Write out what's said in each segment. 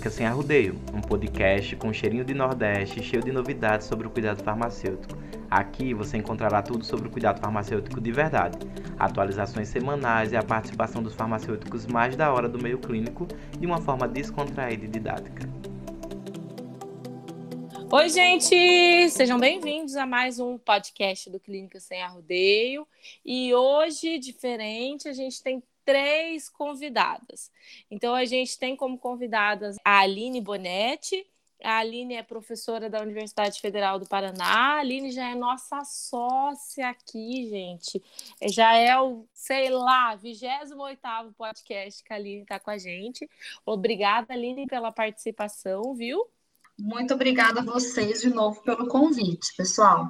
Clínica Sem Arrudeio, um podcast com cheirinho de Nordeste cheio de novidades sobre o cuidado farmacêutico. Aqui você encontrará tudo sobre o cuidado farmacêutico de verdade, atualizações semanais e a participação dos farmacêuticos mais da hora do meio clínico de uma forma descontraída e didática. Oi, gente! Sejam bem-vindos a mais um podcast do Clínica Sem Arrudeio. E hoje, diferente, a gente tem três convidadas. Então, a gente tem como convidadas a Aline Bonetti. A Aline é professora da Universidade Federal do Paraná. A Aline já é nossa sócia aqui, gente. Já é o, sei lá, 28 podcast que a Aline está com a gente. Obrigada, Aline, pela participação, viu? Muito obrigada a vocês de novo pelo convite, pessoal.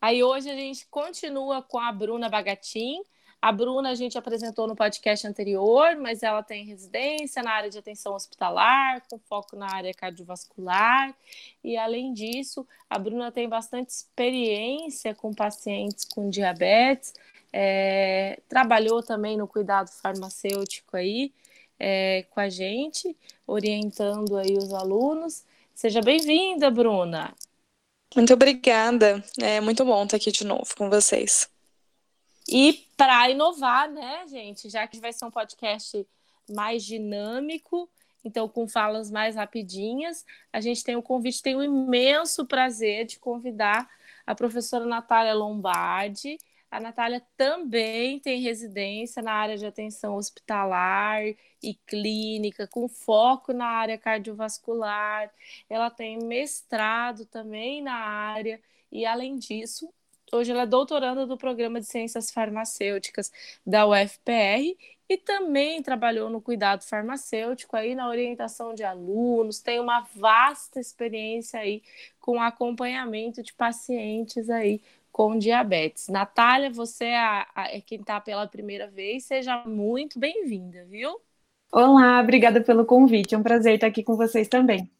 Aí hoje a gente continua com a Bruna Bagatin. A Bruna a gente apresentou no podcast anterior, mas ela tem residência na área de atenção hospitalar, com foco na área cardiovascular. E além disso, a Bruna tem bastante experiência com pacientes com diabetes. É, trabalhou também no cuidado farmacêutico aí é, com a gente, orientando aí os alunos. Seja bem-vinda, Bruna. Muito obrigada. É muito bom estar aqui de novo com vocês. E para inovar, né, gente, já que vai ser um podcast mais dinâmico, então com falas mais rapidinhas, a gente tem o convite, tem o imenso prazer de convidar a professora Natália Lombardi. A Natália também tem residência na área de atenção hospitalar e clínica, com foco na área cardiovascular. Ela tem mestrado também na área e, além disso, Hoje ela é doutoranda do programa de ciências farmacêuticas da UFPR e também trabalhou no cuidado farmacêutico aí na orientação de alunos, tem uma vasta experiência aí com acompanhamento de pacientes aí com diabetes. Natália, você é, a, a, é quem está pela primeira vez, seja muito bem-vinda, viu? Olá, obrigada pelo convite, é um prazer estar aqui com vocês também.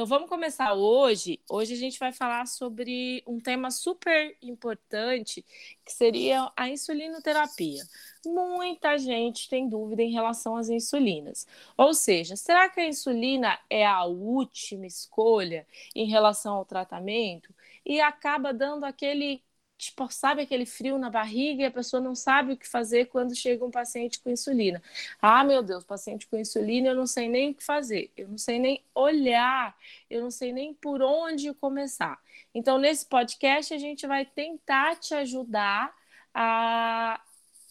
Então vamos começar hoje. Hoje a gente vai falar sobre um tema super importante, que seria a insulinoterapia. Muita gente tem dúvida em relação às insulinas. Ou seja, será que a insulina é a última escolha em relação ao tratamento e acaba dando aquele tipo, sabe aquele frio na barriga e a pessoa não sabe o que fazer quando chega um paciente com insulina. Ah, meu Deus, paciente com insulina, eu não sei nem o que fazer, eu não sei nem olhar, eu não sei nem por onde começar. Então, nesse podcast, a gente vai tentar te ajudar a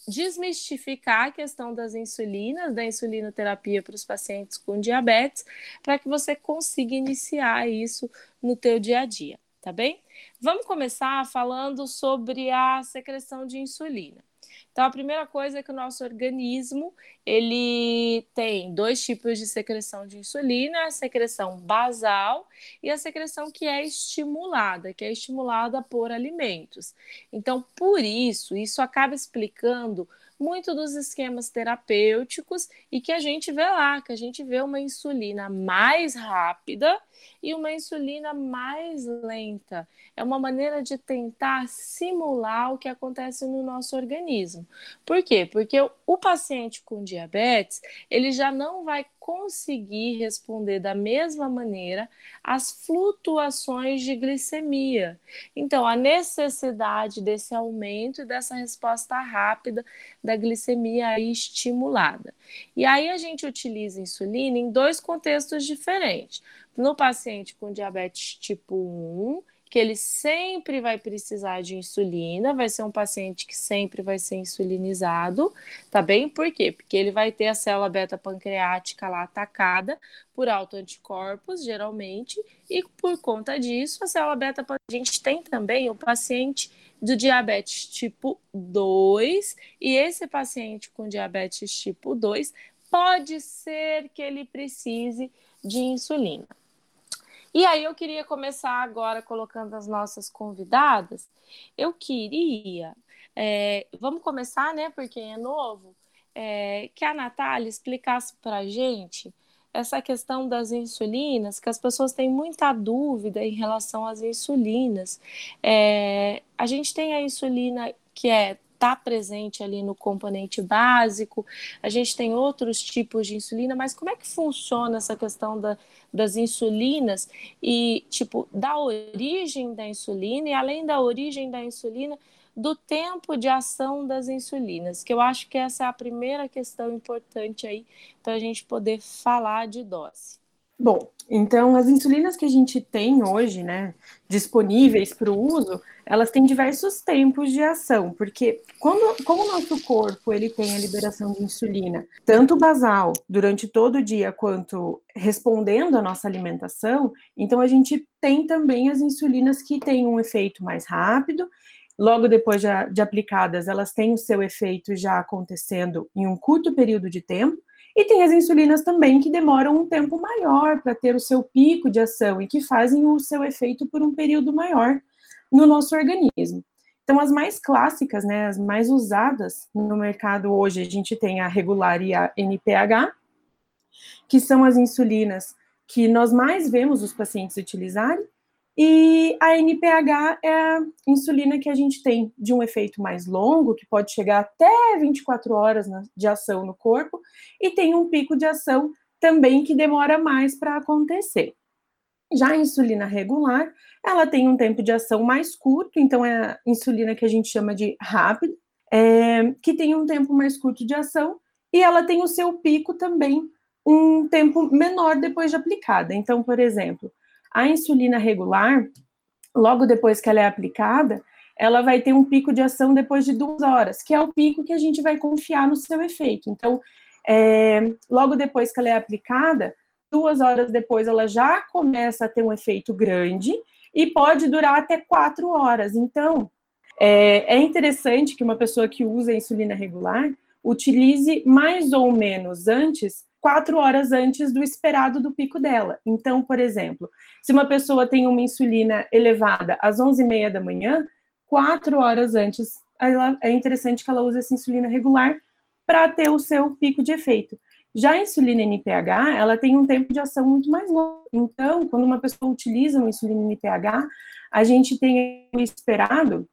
desmistificar a questão das insulinas, da insulinoterapia para os pacientes com diabetes, para que você consiga iniciar isso no teu dia a dia tá bem? Vamos começar falando sobre a secreção de insulina. Então, a primeira coisa é que o nosso organismo ele tem dois tipos de secreção de insulina: a secreção basal e a secreção que é estimulada, que é estimulada por alimentos. Então, por isso, isso acaba explicando muito dos esquemas terapêuticos e que a gente vê lá, que a gente vê uma insulina mais rápida e uma insulina mais lenta. É uma maneira de tentar simular o que acontece no nosso organismo. Por quê? Porque o paciente com diabetes, ele já não vai conseguir responder da mesma maneira às flutuações de glicemia. Então, a necessidade desse aumento e dessa resposta rápida da glicemia estimulada. E aí a gente utiliza insulina em dois contextos diferentes. No paciente com diabetes tipo 1, que ele sempre vai precisar de insulina, vai ser um paciente que sempre vai ser insulinizado, tá bem? Por quê? Porque ele vai ter a célula beta pancreática lá atacada por autoanticorpos, geralmente, e por conta disso, a célula beta a gente tem também o paciente do diabetes tipo 2, e esse paciente com diabetes tipo 2 pode ser que ele precise de insulina. E aí eu queria começar agora colocando as nossas convidadas. Eu queria, é, vamos começar, né? Porque é novo, é, que a Natália explicasse para a gente essa questão das insulinas, que as pessoas têm muita dúvida em relação às insulinas. É, a gente tem a insulina que é está presente ali no componente básico. A gente tem outros tipos de insulina, mas como é que funciona essa questão da, das insulinas e, tipo, da origem da insulina e além da origem da insulina, do tempo de ação das insulinas, que eu acho que essa é a primeira questão importante aí para a gente poder falar de dose. Bom, então as insulinas que a gente tem hoje, né, disponíveis para o uso, elas têm diversos tempos de ação, porque quando, como o nosso corpo ele tem a liberação de insulina, tanto basal durante todo o dia quanto respondendo à nossa alimentação, então a gente tem também as insulinas que têm um efeito mais rápido. Logo depois de, de aplicadas, elas têm o seu efeito já acontecendo em um curto período de tempo, e tem as insulinas também que demoram um tempo maior para ter o seu pico de ação e que fazem o seu efeito por um período maior no nosso organismo. Então, as mais clássicas, né, as mais usadas no mercado hoje, a gente tem a regular e a NPH, que são as insulinas que nós mais vemos os pacientes utilizarem, e a NPH é a insulina que a gente tem de um efeito mais longo, que pode chegar até 24 horas de ação no corpo, e tem um pico de ação também que demora mais para acontecer. Já a insulina regular, ela tem um tempo de ação mais curto, então é a insulina que a gente chama de rápida, é, que tem um tempo mais curto de ação, e ela tem o seu pico também um tempo menor depois de aplicada. Então, por exemplo, a insulina regular, logo depois que ela é aplicada, ela vai ter um pico de ação depois de duas horas, que é o pico que a gente vai confiar no seu efeito. Então, é, logo depois que ela é aplicada, duas horas depois ela já começa a ter um efeito grande e pode durar até quatro horas. Então, é, é interessante que uma pessoa que usa insulina regular utilize mais ou menos antes quatro horas antes do esperado do pico dela. Então, por exemplo, se uma pessoa tem uma insulina elevada às 11h30 da manhã, quatro horas antes, ela, é interessante que ela use essa insulina regular para ter o seu pico de efeito. Já a insulina NPH, ela tem um tempo de ação muito mais longo. Então, quando uma pessoa utiliza uma insulina NPH, a gente tem o esperado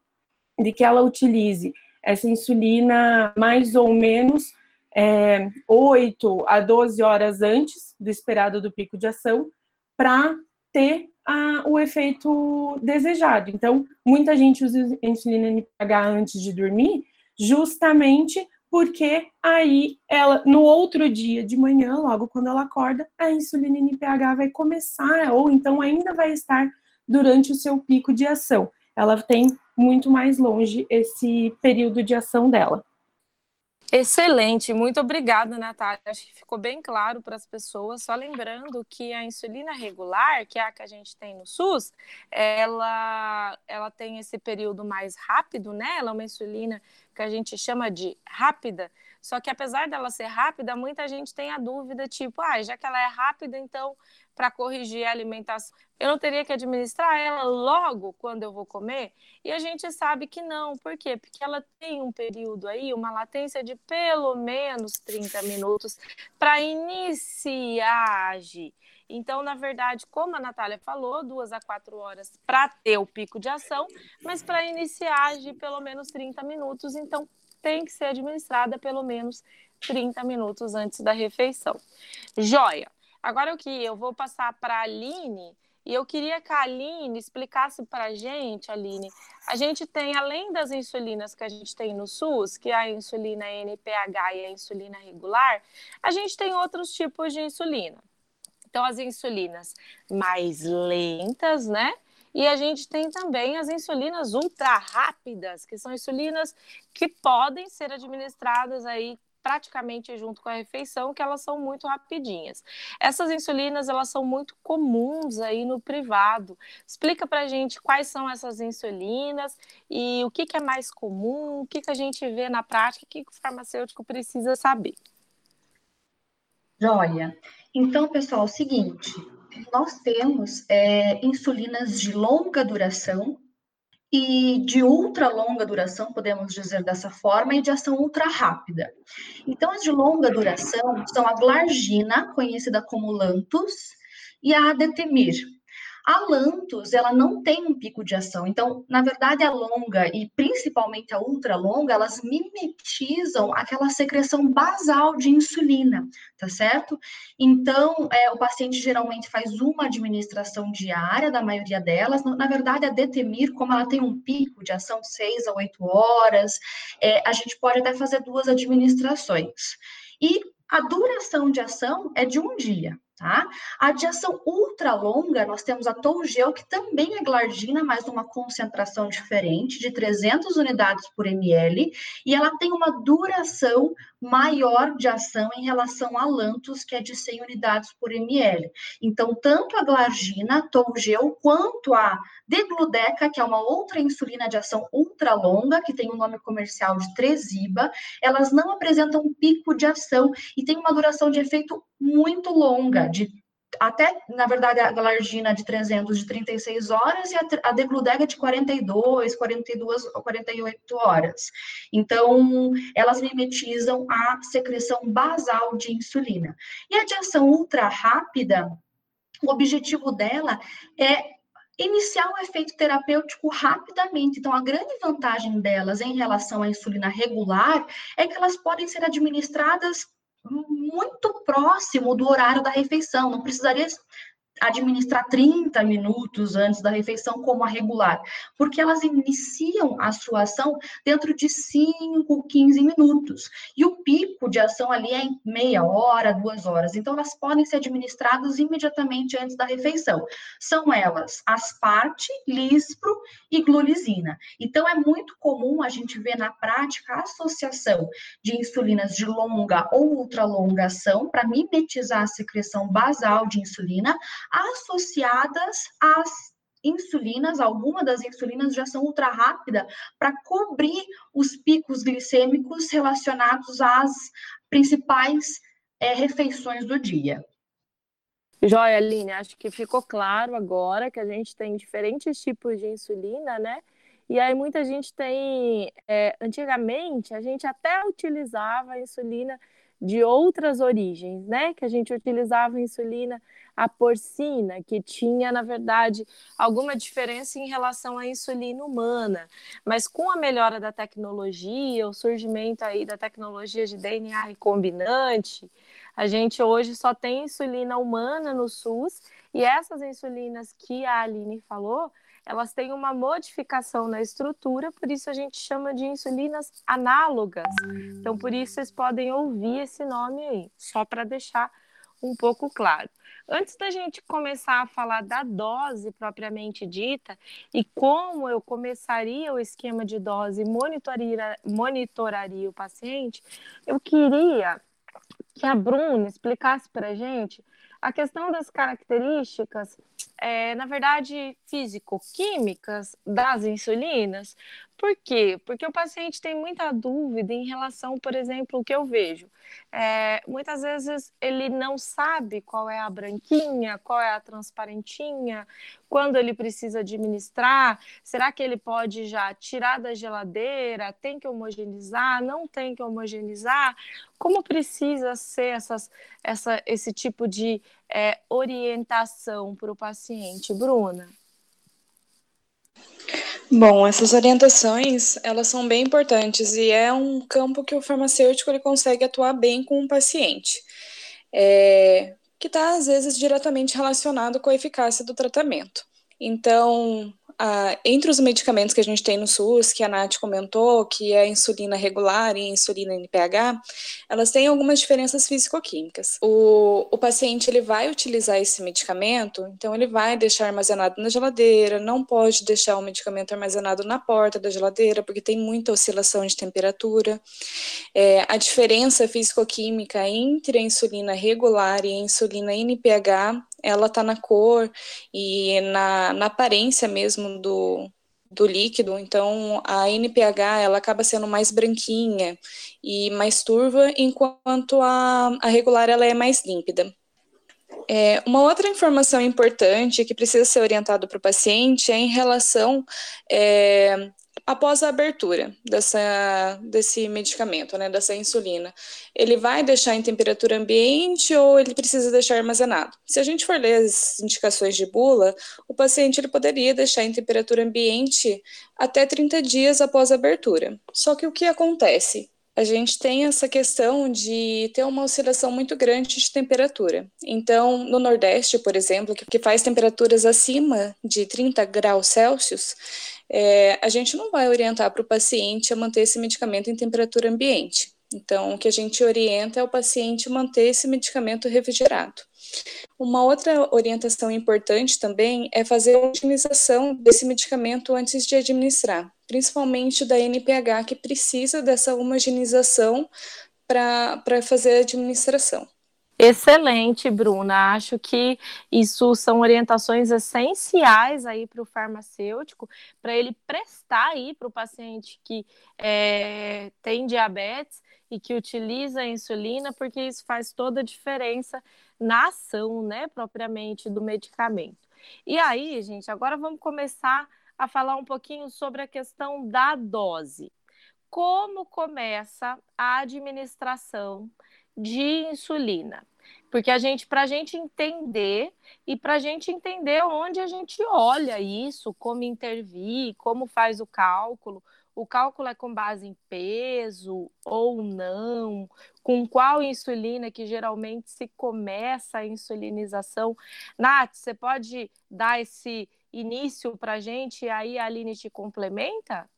de que ela utilize essa insulina mais ou menos é, 8 a 12 horas antes do esperado do pico de ação para ter a, o efeito desejado. Então, muita gente usa insulina NPH antes de dormir, justamente porque aí ela no outro dia de manhã, logo quando ela acorda, a insulina NPH vai começar ou então ainda vai estar durante o seu pico de ação. Ela tem muito mais longe esse período de ação dela. Excelente, muito obrigada, Natália. Acho que ficou bem claro para as pessoas. Só lembrando que a insulina regular, que é a que a gente tem no SUS, ela, ela tem esse período mais rápido, né? Ela é uma insulina que a gente chama de rápida. Só que apesar dela ser rápida, muita gente tem a dúvida, tipo, ah, já que ela é rápida, então para corrigir a alimentação. Eu não teria que administrar ela logo quando eu vou comer? E a gente sabe que não. Por quê? Porque ela tem um período aí, uma latência de pelo menos 30 minutos para iniciar a agir. Então, na verdade, como a Natália falou, duas a quatro horas para ter o pico de ação, mas para iniciar agir pelo menos 30 minutos. Então, tem que ser administrada pelo menos 30 minutos antes da refeição. Joia! Agora o que eu vou passar para a Aline e eu queria que a Aline explicasse para a gente, Aline. A gente tem, além das insulinas que a gente tem no SUS, que é a insulina NPH e a insulina regular, a gente tem outros tipos de insulina. Então, as insulinas mais lentas, né? E a gente tem também as insulinas ultra rápidas, que são insulinas que podem ser administradas aí praticamente junto com a refeição, que elas são muito rapidinhas. Essas insulinas, elas são muito comuns aí no privado. Explica pra gente quais são essas insulinas e o que, que é mais comum, o que, que a gente vê na prática, o que, que o farmacêutico precisa saber. Joia. Então, pessoal, é o seguinte, nós temos é, insulinas de longa duração, e de ultra longa duração, podemos dizer dessa forma, e de ação ultra rápida. Então, as de longa duração são a glargina, conhecida como Lantus, e a adetemir. A Lantus, ela não tem um pico de ação. Então, na verdade, a longa e principalmente a ultra longa, elas mimetizam aquela secreção basal de insulina, tá certo? Então, é, o paciente geralmente faz uma administração diária, da maioria delas. Na verdade, a Detemir, como ela tem um pico de ação 6 a 8 horas, é, a gente pode até fazer duas administrações. E a duração de ação é de um dia, Tá? A adiação ultra longa, nós temos a Tougel, que também é glardina, mas numa concentração diferente, de 300 unidades por ml, e ela tem uma duração maior de ação em relação a Lantus, que é de 100 unidades por ml. Então, tanto a glargina, Tougel, quanto a Degludeca, que é uma outra insulina de ação ultra longa, que tem o um nome comercial de Tresiba, elas não apresentam pico de ação e tem uma duração de efeito muito longa, de até, na verdade, a galargina de 300 de 36 horas e a, a degludega de 42, 42 ou 48 horas. Então, elas mimetizam a secreção basal de insulina. E a de ação ultra rápida, o objetivo dela é iniciar um efeito terapêutico rapidamente. Então, a grande vantagem delas em relação à insulina regular é que elas podem ser administradas muito próximo do horário da refeição, não precisaria administrar 30 minutos antes da refeição como a regular, porque elas iniciam a sua ação dentro de 5, 15 minutos. E o pico de ação ali é em meia hora, duas horas. Então, elas podem ser administradas imediatamente antes da refeição. São elas asparte, lispro e glulisina. Então, é muito comum a gente ver na prática a associação de insulinas de longa ou ultralonga ação para mimetizar a secreção basal de insulina associadas às insulinas, alguma das insulinas já são ultra rápida para cobrir os picos glicêmicos relacionados às principais é, refeições do dia. Joia, Aline, acho que ficou claro agora que a gente tem diferentes tipos de insulina, né? E aí muita gente tem. É, antigamente, a gente até utilizava a insulina de outras origens, né? Que a gente utilizava insulina a porcina, que tinha, na verdade, alguma diferença em relação à insulina humana. Mas com a melhora da tecnologia, o surgimento aí da tecnologia de DNA recombinante, a gente hoje só tem insulina humana no SUS e essas insulinas que a Aline falou, elas têm uma modificação na estrutura, por isso a gente chama de insulinas análogas. Então, por isso vocês podem ouvir esse nome aí, só para deixar um pouco claro. Antes da gente começar a falar da dose propriamente dita e como eu começaria o esquema de dose e monitoraria, monitoraria o paciente, eu queria que a Bruna explicasse para a gente a questão das características, é, na verdade, físico-químicas das insulinas. Por quê? Porque o paciente tem muita dúvida em relação, por exemplo, o que eu vejo. É, muitas vezes ele não sabe qual é a branquinha, qual é a transparentinha, quando ele precisa administrar. Será que ele pode já tirar da geladeira? Tem que homogeneizar? Não tem que homogeneizar? Como precisa ser essas, essa, esse tipo de é, orientação para o paciente, Bruna? Bom, essas orientações, elas são bem importantes e é um campo que o farmacêutico ele consegue atuar bem com o paciente, é, que está, às vezes, diretamente relacionado com a eficácia do tratamento. Então, ah, entre os medicamentos que a gente tem no SUS, que a Nath comentou, que é a insulina regular e a insulina NPH, elas têm algumas diferenças físico-químicas. O, o paciente ele vai utilizar esse medicamento, então ele vai deixar armazenado na geladeira, não pode deixar o medicamento armazenado na porta da geladeira, porque tem muita oscilação de temperatura. É, a diferença físico-química entre a insulina regular e a insulina NPH ela tá na cor e na, na aparência mesmo do, do líquido, então a NPH ela acaba sendo mais branquinha e mais turva, enquanto a, a regular ela é mais límpida. É, uma outra informação importante que precisa ser orientado para o paciente é em relação é, após a abertura dessa, desse medicamento, né, dessa insulina, ele vai deixar em temperatura ambiente ou ele precisa deixar armazenado? Se a gente for ler as indicações de bula, o paciente ele poderia deixar em temperatura ambiente até 30 dias após a abertura. Só que o que acontece? a gente tem essa questão de ter uma oscilação muito grande de temperatura. Então, no Nordeste, por exemplo, que faz temperaturas acima de 30 graus Celsius, é, a gente não vai orientar para o paciente a manter esse medicamento em temperatura ambiente. Então, o que a gente orienta é o paciente manter esse medicamento refrigerado. Uma outra orientação importante também é fazer a utilização desse medicamento antes de administrar, principalmente da NPH, que precisa dessa homogeneização para fazer a administração. Excelente, Bruna. Acho que isso são orientações essenciais aí para o farmacêutico, para ele prestar aí para o paciente que é, tem diabetes e que utiliza a insulina, porque isso faz toda a diferença na ação, né, propriamente do medicamento. E aí, gente, agora vamos começar a falar um pouquinho sobre a questão da dose. Como começa a administração de insulina? Porque a gente, para a gente entender e para a gente entender onde a gente olha isso, como intervir, como faz o cálculo, o cálculo é com base em peso ou não? Com qual insulina que geralmente se começa a insulinização? Nath, você pode dar esse início para a gente e aí a Aline te complementa?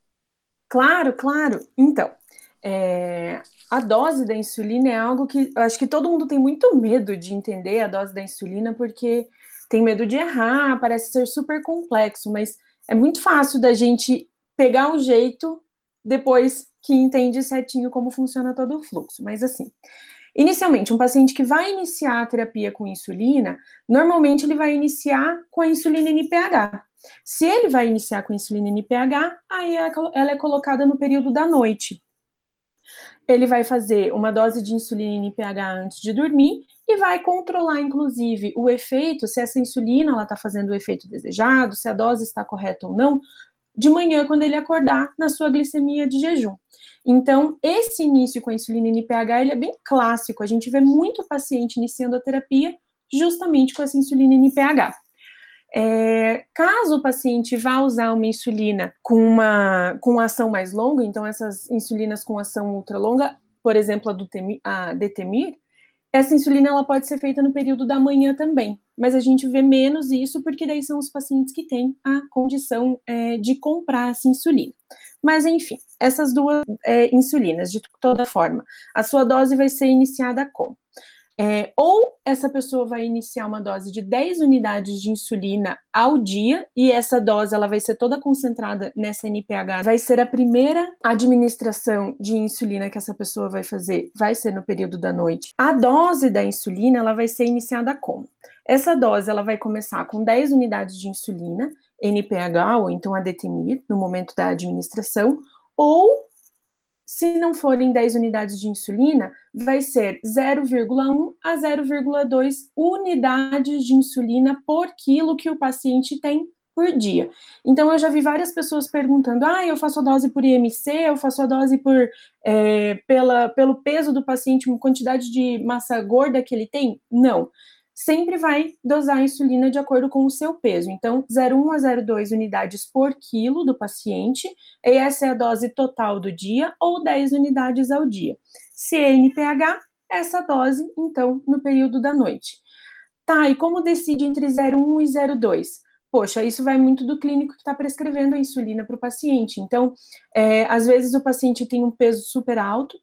Claro, claro. Então, é, a dose da insulina é algo que eu acho que todo mundo tem muito medo de entender a dose da insulina, porque tem medo de errar, parece ser super complexo, mas é muito fácil da gente pegar um jeito depois que entende certinho como funciona todo o fluxo. Mas assim, inicialmente, um paciente que vai iniciar a terapia com insulina, normalmente ele vai iniciar com a insulina NPH. Se ele vai iniciar com insulina NPH, aí é ela é colocada no período da noite. Ele vai fazer uma dose de insulina NPH antes de dormir e vai controlar, inclusive, o efeito, se essa insulina está fazendo o efeito desejado, se a dose está correta ou não, de manhã, quando ele acordar, na sua glicemia de jejum. Então, esse início com a insulina NPH, ele é bem clássico. A gente vê muito paciente iniciando a terapia justamente com essa insulina NPH. É, caso o paciente vá usar uma insulina com uma com ação mais longa, então essas insulinas com ação ultra longa, por exemplo, a, do Temir, a Detemir, essa insulina ela pode ser feita no período da manhã também, mas a gente vê menos isso porque daí são os pacientes que têm a condição é, de comprar essa insulina. Mas enfim, essas duas é, insulinas, de toda forma, a sua dose vai ser iniciada com é, ou essa pessoa vai iniciar uma dose de 10 unidades de insulina ao dia, e essa dose ela vai ser toda concentrada nessa NPH. Vai ser a primeira administração de insulina que essa pessoa vai fazer, vai ser no período da noite. A dose da insulina ela vai ser iniciada como? Essa dose ela vai começar com 10 unidades de insulina, NPH ou então a Detemir, no momento da administração, ou se não forem 10 unidades de insulina, vai ser 0,1 a 0,2 unidades de insulina por quilo que o paciente tem por dia. Então, eu já vi várias pessoas perguntando: ah, eu faço a dose por IMC, eu faço a dose por é, pela, pelo peso do paciente, uma quantidade de massa gorda que ele tem? Não sempre vai dosar a insulina de acordo com o seu peso. Então, 0,1 a 0,2 unidades por quilo do paciente, e essa é a dose total do dia, ou 10 unidades ao dia. CNPH, essa dose, então, no período da noite. Tá, e como decide entre 0,1 e 0,2? Poxa, isso vai muito do clínico que está prescrevendo a insulina para o paciente. Então, é, às vezes o paciente tem um peso super alto,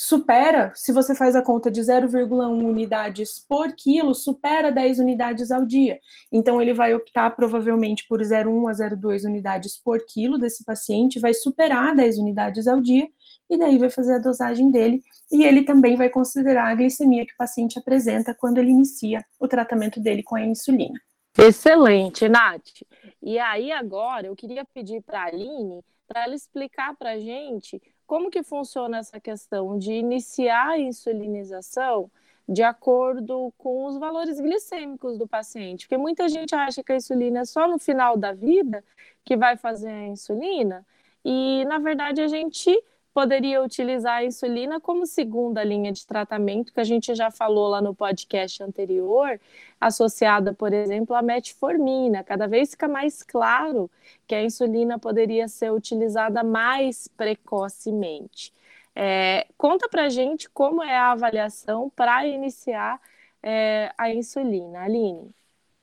supera, se você faz a conta de 0,1 unidades por quilo, supera 10 unidades ao dia. Então, ele vai optar provavelmente por 0,1 a 0,2 unidades por quilo desse paciente, vai superar 10 unidades ao dia, e daí vai fazer a dosagem dele. E ele também vai considerar a glicemia que o paciente apresenta quando ele inicia o tratamento dele com a insulina. Excelente, Nath. E aí, agora, eu queria pedir para a Aline para ela explicar para a gente como que funciona essa questão de iniciar a insulinização de acordo com os valores glicêmicos do paciente? Porque muita gente acha que a insulina é só no final da vida que vai fazer a insulina, e na verdade a gente poderia utilizar a insulina como segunda linha de tratamento, que a gente já falou lá no podcast anterior, associada, por exemplo, à metformina. Cada vez fica mais claro que a insulina poderia ser utilizada mais precocemente. É, conta para gente como é a avaliação para iniciar é, a insulina, Aline.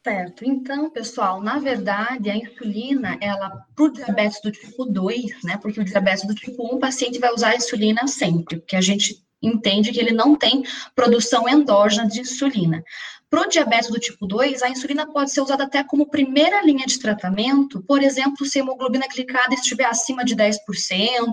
Certo. Então, pessoal, na verdade, a insulina, ela, para o diabetes do tipo 2, né? Porque o diabetes do tipo 1, o paciente vai usar a insulina sempre, porque a gente entende que ele não tem produção endógena de insulina. Para o diabetes do tipo 2, a insulina pode ser usada até como primeira linha de tratamento, por exemplo, se a hemoglobina glicada estiver acima de 10%,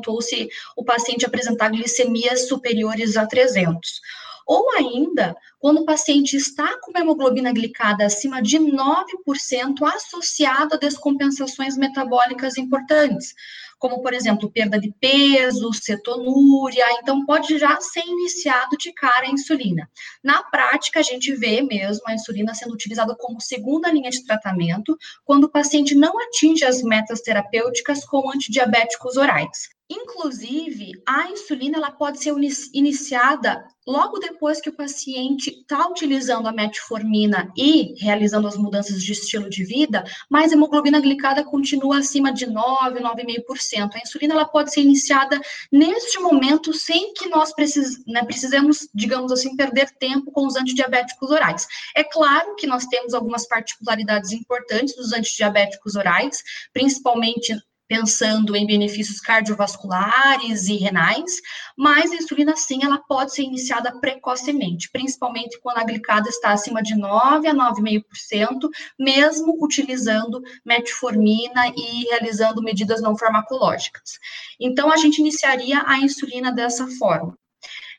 ou se o paciente apresentar glicemias superiores a 300. Ou ainda, quando o paciente está com hemoglobina glicada acima de 9% associado a descompensações metabólicas importantes, como, por exemplo, perda de peso, cetonúria, então pode já ser iniciado de cara a insulina. Na prática, a gente vê mesmo a insulina sendo utilizada como segunda linha de tratamento quando o paciente não atinge as metas terapêuticas com antidiabéticos orais. Inclusive, a insulina ela pode ser iniciada logo depois que o paciente está utilizando a metformina e realizando as mudanças de estilo de vida, mas a hemoglobina glicada continua acima de 9, 9,5%. A insulina ela pode ser iniciada neste momento sem que nós precis, né, precisemos, digamos assim, perder tempo com os antidiabéticos orais. É claro que nós temos algumas particularidades importantes dos antidiabéticos orais, principalmente pensando em benefícios cardiovasculares e renais, mas a insulina sim, ela pode ser iniciada precocemente, principalmente quando a glicada está acima de 9 a 9,5%, mesmo utilizando metformina e realizando medidas não farmacológicas. Então a gente iniciaria a insulina dessa forma.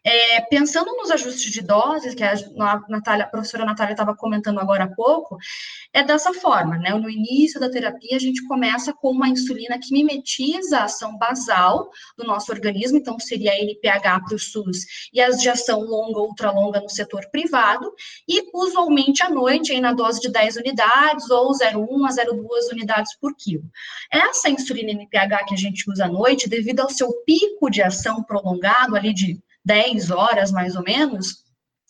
É, pensando nos ajustes de doses, que a, Natália, a professora Natália estava comentando agora há pouco, é dessa forma, né? No início da terapia, a gente começa com uma insulina que mimetiza a ação basal do nosso organismo, então seria a NPH para o SUS e as de ação longa ou ultralonga no setor privado, e usualmente à noite, aí na dose de 10 unidades ou 0,1 a 0,2 unidades por quilo. Essa insulina NPH que a gente usa à noite, devido ao seu pico de ação prolongado, ali de 10 horas mais ou menos,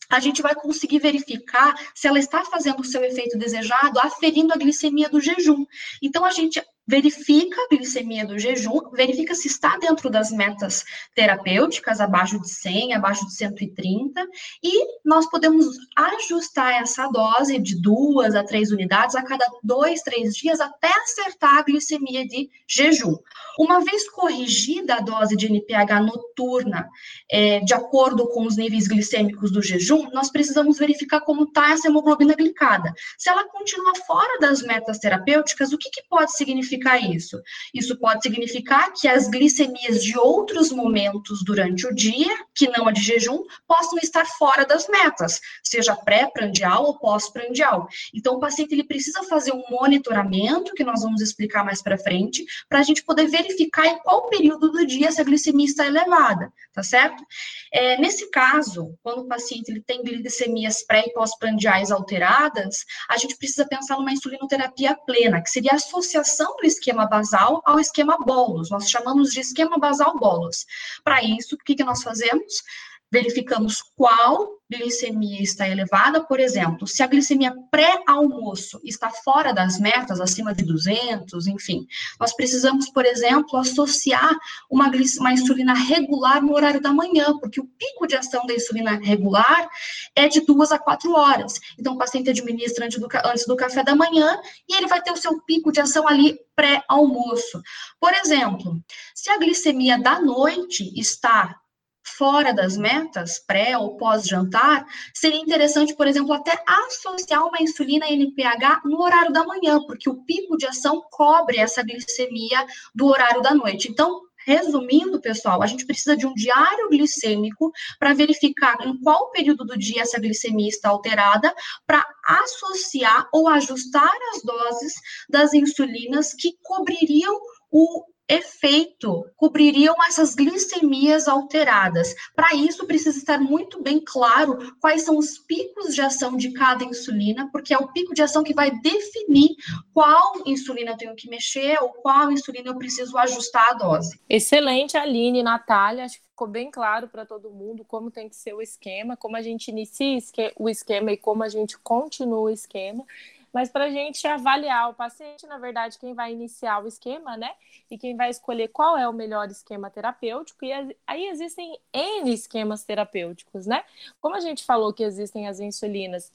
a gente vai conseguir verificar se ela está fazendo o seu efeito desejado, aferindo a glicemia do jejum. Então, a gente verifica a glicemia do jejum, verifica se está dentro das metas terapêuticas, abaixo de 100, abaixo de 130, e nós podemos ajustar essa dose de duas a três unidades a cada dois, três dias, até acertar a glicemia de jejum. Uma vez corrigida a dose de NPH noturna, é, de acordo com os níveis glicêmicos do jejum, nós precisamos verificar como está essa hemoglobina glicada. Se ela continua fora das metas terapêuticas, o que, que pode significar? Isso? Isso pode significar que as glicemias de outros momentos durante o dia, que não a de jejum, possam estar fora das metas, seja pré-prandial ou pós-prandial. Então, o paciente ele precisa fazer um monitoramento, que nós vamos explicar mais para frente, para a gente poder verificar em qual período do dia essa glicemia está elevada, tá certo? É, nesse caso, quando o paciente ele tem glicemias pré e pós-prandiais alteradas, a gente precisa pensar numa insulinoterapia plena, que seria a associação do esquema basal ao esquema bolos. Nós chamamos de esquema basal bolos. Para isso, o que, que nós fazemos? Verificamos qual glicemia está elevada, por exemplo, se a glicemia pré-almoço está fora das metas, acima de 200, enfim, nós precisamos, por exemplo, associar uma, uma insulina regular no horário da manhã, porque o pico de ação da insulina regular é de duas a quatro horas. Então, o paciente administra antes do, antes do café da manhã e ele vai ter o seu pico de ação ali pré-almoço. Por exemplo, se a glicemia da noite está fora das metas, pré ou pós-jantar, seria interessante, por exemplo, até associar uma insulina NPH no horário da manhã, porque o pico de ação cobre essa glicemia do horário da noite. Então, Resumindo, pessoal, a gente precisa de um diário glicêmico para verificar em qual período do dia essa glicemia está alterada, para associar ou ajustar as doses das insulinas que cobririam o efeito cobririam essas glicemias alteradas. Para isso, precisa estar muito bem claro quais são os picos de ação de cada insulina, porque é o pico de ação que vai definir qual insulina eu tenho que mexer ou qual insulina eu preciso ajustar a dose. Excelente, Aline, Natália. Acho que ficou bem claro para todo mundo como tem que ser o esquema, como a gente inicia o esquema e como a gente continua o esquema. Mas para a gente avaliar o paciente, na verdade, quem vai iniciar o esquema, né? E quem vai escolher qual é o melhor esquema terapêutico. E aí existem N esquemas terapêuticos, né? Como a gente falou que existem as insulinas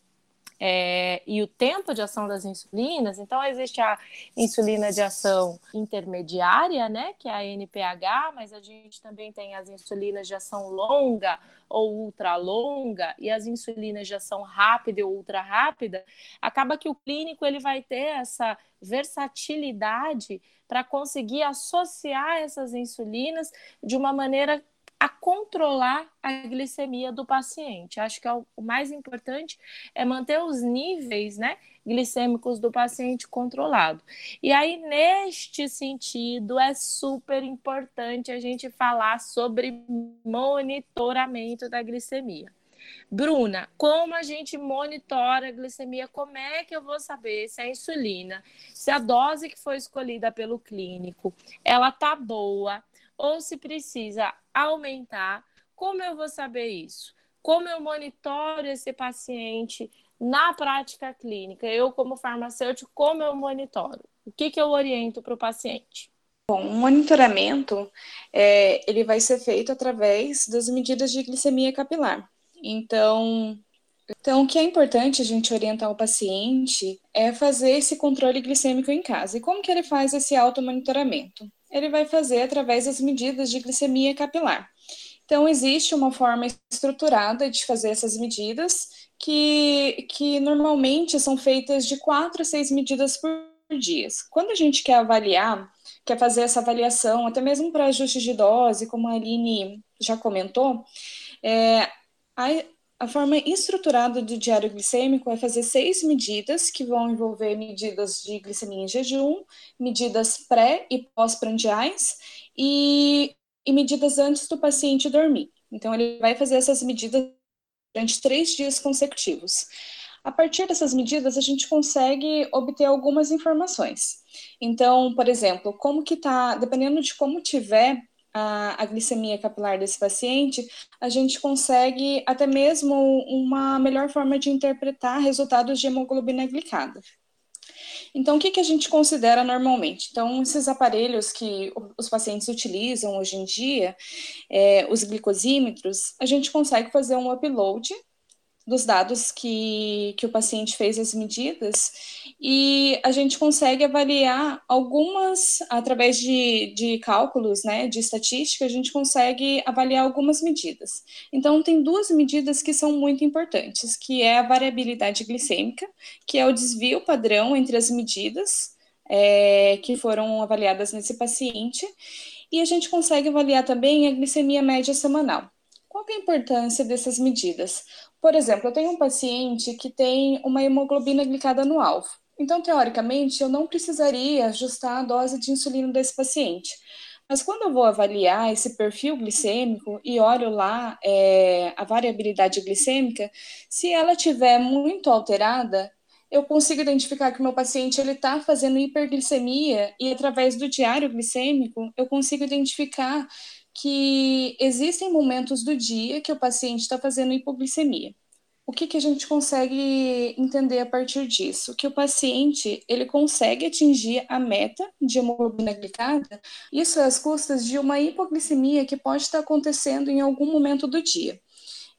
é, e o tempo de ação das insulinas. Então, existe a insulina de ação intermediária, né, que é a NPH, mas a gente também tem as insulinas de ação longa ou ultra longa e as insulinas de ação rápida ou ultra rápida. Acaba que o clínico ele vai ter essa versatilidade para conseguir associar essas insulinas de uma maneira a controlar a glicemia do paciente. Acho que é o, mais importante é manter os níveis, né, glicêmicos do paciente controlado. E aí neste sentido é super importante a gente falar sobre monitoramento da glicemia. Bruna, como a gente monitora a glicemia? Como é que eu vou saber se a insulina, se a dose que foi escolhida pelo clínico, ela tá boa, ou se precisa aumentar. Como eu vou saber isso? Como eu monitoro esse paciente na prática clínica? Eu, como farmacêutico, como eu monitoro? O que, que eu oriento para o paciente? Bom, o monitoramento é, ele vai ser feito através das medidas de glicemia capilar. Então, então, o que é importante a gente orientar o paciente é fazer esse controle glicêmico em casa. E como que ele faz esse automonitoramento? Ele vai fazer através das medidas de glicemia capilar. Então, existe uma forma estruturada de fazer essas medidas, que, que normalmente são feitas de quatro a seis medidas por dia. Quando a gente quer avaliar, quer fazer essa avaliação, até mesmo para ajustes de dose, como a Aline já comentou, é, a, a forma estruturada do diário glicêmico é fazer seis medidas, que vão envolver medidas de glicemia em jejum, medidas pré e pós-prandiais e, e medidas antes do paciente dormir. Então, ele vai fazer essas medidas durante três dias consecutivos. A partir dessas medidas, a gente consegue obter algumas informações. Então, por exemplo, como que tá, dependendo de como tiver a, a, glicemia capilar desse paciente, a gente consegue até mesmo uma melhor forma de interpretar resultados de hemoglobina glicada. Então, o que, que a gente considera normalmente? Então, esses aparelhos que os pacientes utilizam hoje em dia, é, os glicosímetros, a gente consegue fazer um upload dos dados que, que o paciente fez as medidas e a gente consegue avaliar algumas, através de, de cálculos, né, de estatística, a gente consegue avaliar algumas medidas. Então, tem duas medidas que são muito importantes, que é a variabilidade glicêmica, que é o desvio padrão entre as medidas é, que foram avaliadas nesse paciente, e a gente consegue avaliar também a glicemia média semanal. Qual é a importância dessas medidas? Por exemplo, eu tenho um paciente que tem uma hemoglobina glicada no alvo. Então, teoricamente, eu não precisaria ajustar a dose de insulina desse paciente. Mas quando eu vou avaliar esse perfil glicêmico e olho lá é, a variabilidade glicêmica, se ela tiver muito alterada, eu consigo identificar que o meu paciente ele está fazendo hiperglicemia e através do diário glicêmico eu consigo identificar que existem momentos do dia que o paciente está fazendo hipoglicemia. O que, que a gente consegue entender a partir disso? Que o paciente ele consegue atingir a meta de hemoglobina glicada, isso às custas de uma hipoglicemia que pode estar acontecendo em algum momento do dia.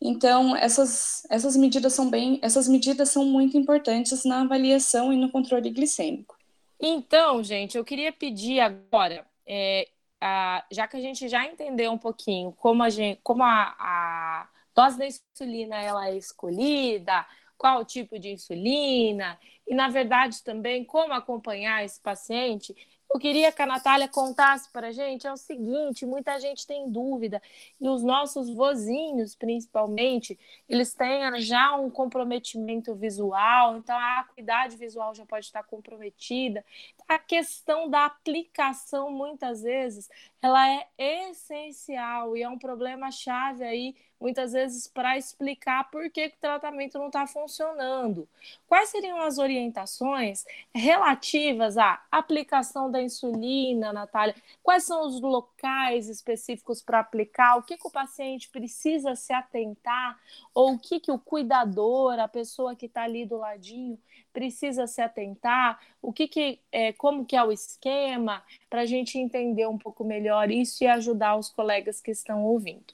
Então, essas, essas medidas são bem, essas medidas são muito importantes na avaliação e no controle glicêmico. Então, gente, eu queria pedir agora, é, a, já que a gente já entendeu um pouquinho como a, gente, como a, a dose da insulina ela é escolhida, qual o tipo de insulina, e na verdade também como acompanhar esse paciente, eu queria que a Natália contasse para a gente é o seguinte: muita gente tem dúvida, e os nossos vozinhos, principalmente, eles têm já um comprometimento visual, então a acuidade visual já pode estar comprometida. A questão da aplicação, muitas vezes, ela é essencial e é um problema-chave aí muitas vezes para explicar por que, que o tratamento não está funcionando. Quais seriam as orientações relativas à aplicação da insulina, Natália? Quais são os locais específicos para aplicar? O que, que o paciente precisa se atentar? Ou o que, que o cuidador, a pessoa que está ali do ladinho, precisa se atentar? O que, que é, como que é o esquema para a gente entender um pouco melhor isso e ajudar os colegas que estão ouvindo?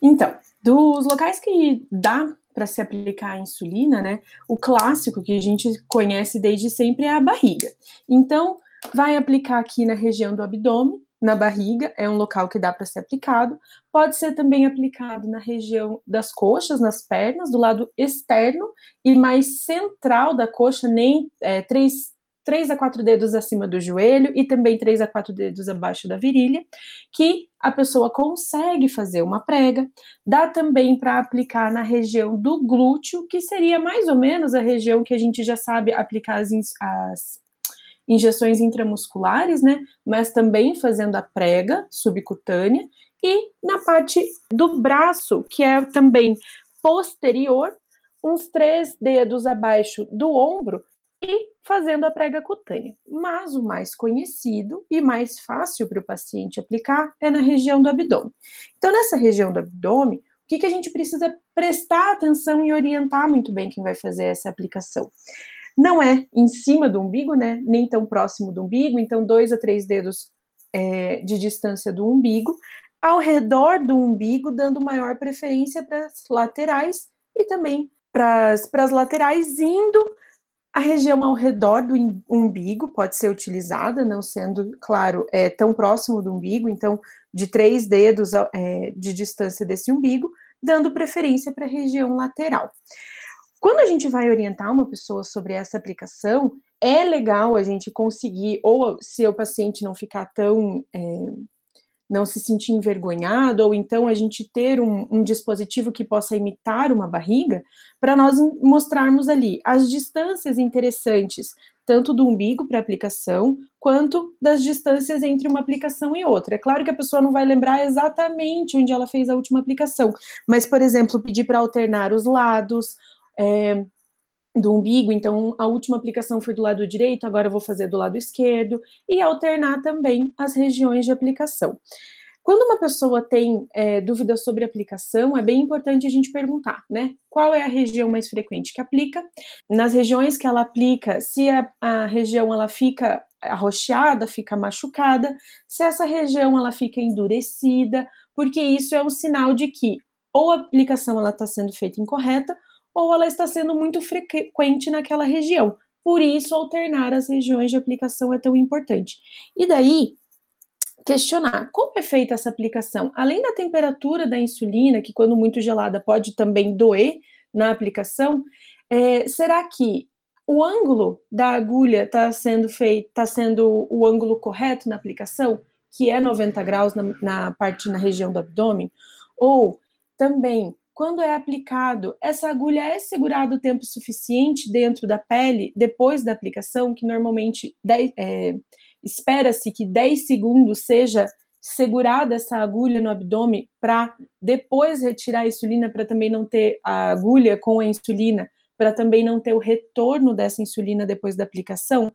Então, dos locais que dá para se aplicar a insulina, né? O clássico que a gente conhece desde sempre é a barriga. Então, vai aplicar aqui na região do abdômen, na barriga, é um local que dá para ser aplicado. Pode ser também aplicado na região das coxas, nas pernas, do lado externo e mais central da coxa, nem é, três 3 a 4 dedos acima do joelho e também 3 a 4 dedos abaixo da virilha, que a pessoa consegue fazer uma prega. Dá também para aplicar na região do glúteo, que seria mais ou menos a região que a gente já sabe aplicar as, as injeções intramusculares, né? Mas também fazendo a prega subcutânea e na parte do braço, que é também posterior, uns três dedos abaixo do ombro, e fazendo a prega cutânea. Mas o mais conhecido e mais fácil para o paciente aplicar é na região do abdômen. Então, nessa região do abdômen, o que, que a gente precisa prestar atenção e orientar muito bem quem vai fazer essa aplicação? Não é em cima do umbigo, né? Nem tão próximo do umbigo, então, dois a três dedos é, de distância do umbigo, ao redor do umbigo, dando maior preferência para as laterais e também para as laterais, indo a região ao redor do umbigo pode ser utilizada, não sendo, claro, é, tão próximo do umbigo, então, de três dedos é, de distância desse umbigo, dando preferência para a região lateral. Quando a gente vai orientar uma pessoa sobre essa aplicação, é legal a gente conseguir, ou se o paciente não ficar tão é, não se sentir envergonhado, ou então a gente ter um, um dispositivo que possa imitar uma barriga, para nós mostrarmos ali as distâncias interessantes, tanto do umbigo para aplicação, quanto das distâncias entre uma aplicação e outra. É claro que a pessoa não vai lembrar exatamente onde ela fez a última aplicação, mas, por exemplo, pedir para alternar os lados, é, do umbigo, então a última aplicação foi do lado direito, agora eu vou fazer do lado esquerdo, e alternar também as regiões de aplicação. Quando uma pessoa tem é, dúvidas sobre aplicação, é bem importante a gente perguntar, né? Qual é a região mais frequente que aplica? Nas regiões que ela aplica, se a, a região ela fica arroxeada, fica machucada, se essa região ela fica endurecida, porque isso é um sinal de que ou a aplicação ela está sendo feita incorreta, ou ela está sendo muito frequente naquela região. Por isso, alternar as regiões de aplicação é tão importante. E daí, questionar como é feita essa aplicação. Além da temperatura da insulina, que quando muito gelada pode também doer na aplicação, é, será que o ângulo da agulha está sendo feito, está sendo o ângulo correto na aplicação, que é 90 graus na, na parte na região do abdômen? Ou também quando é aplicado, essa agulha é segurada o tempo suficiente dentro da pele depois da aplicação, que normalmente é, espera-se que 10 segundos seja segurada essa agulha no abdômen para depois retirar a insulina, para também não ter a agulha com a insulina, para também não ter o retorno dessa insulina depois da aplicação.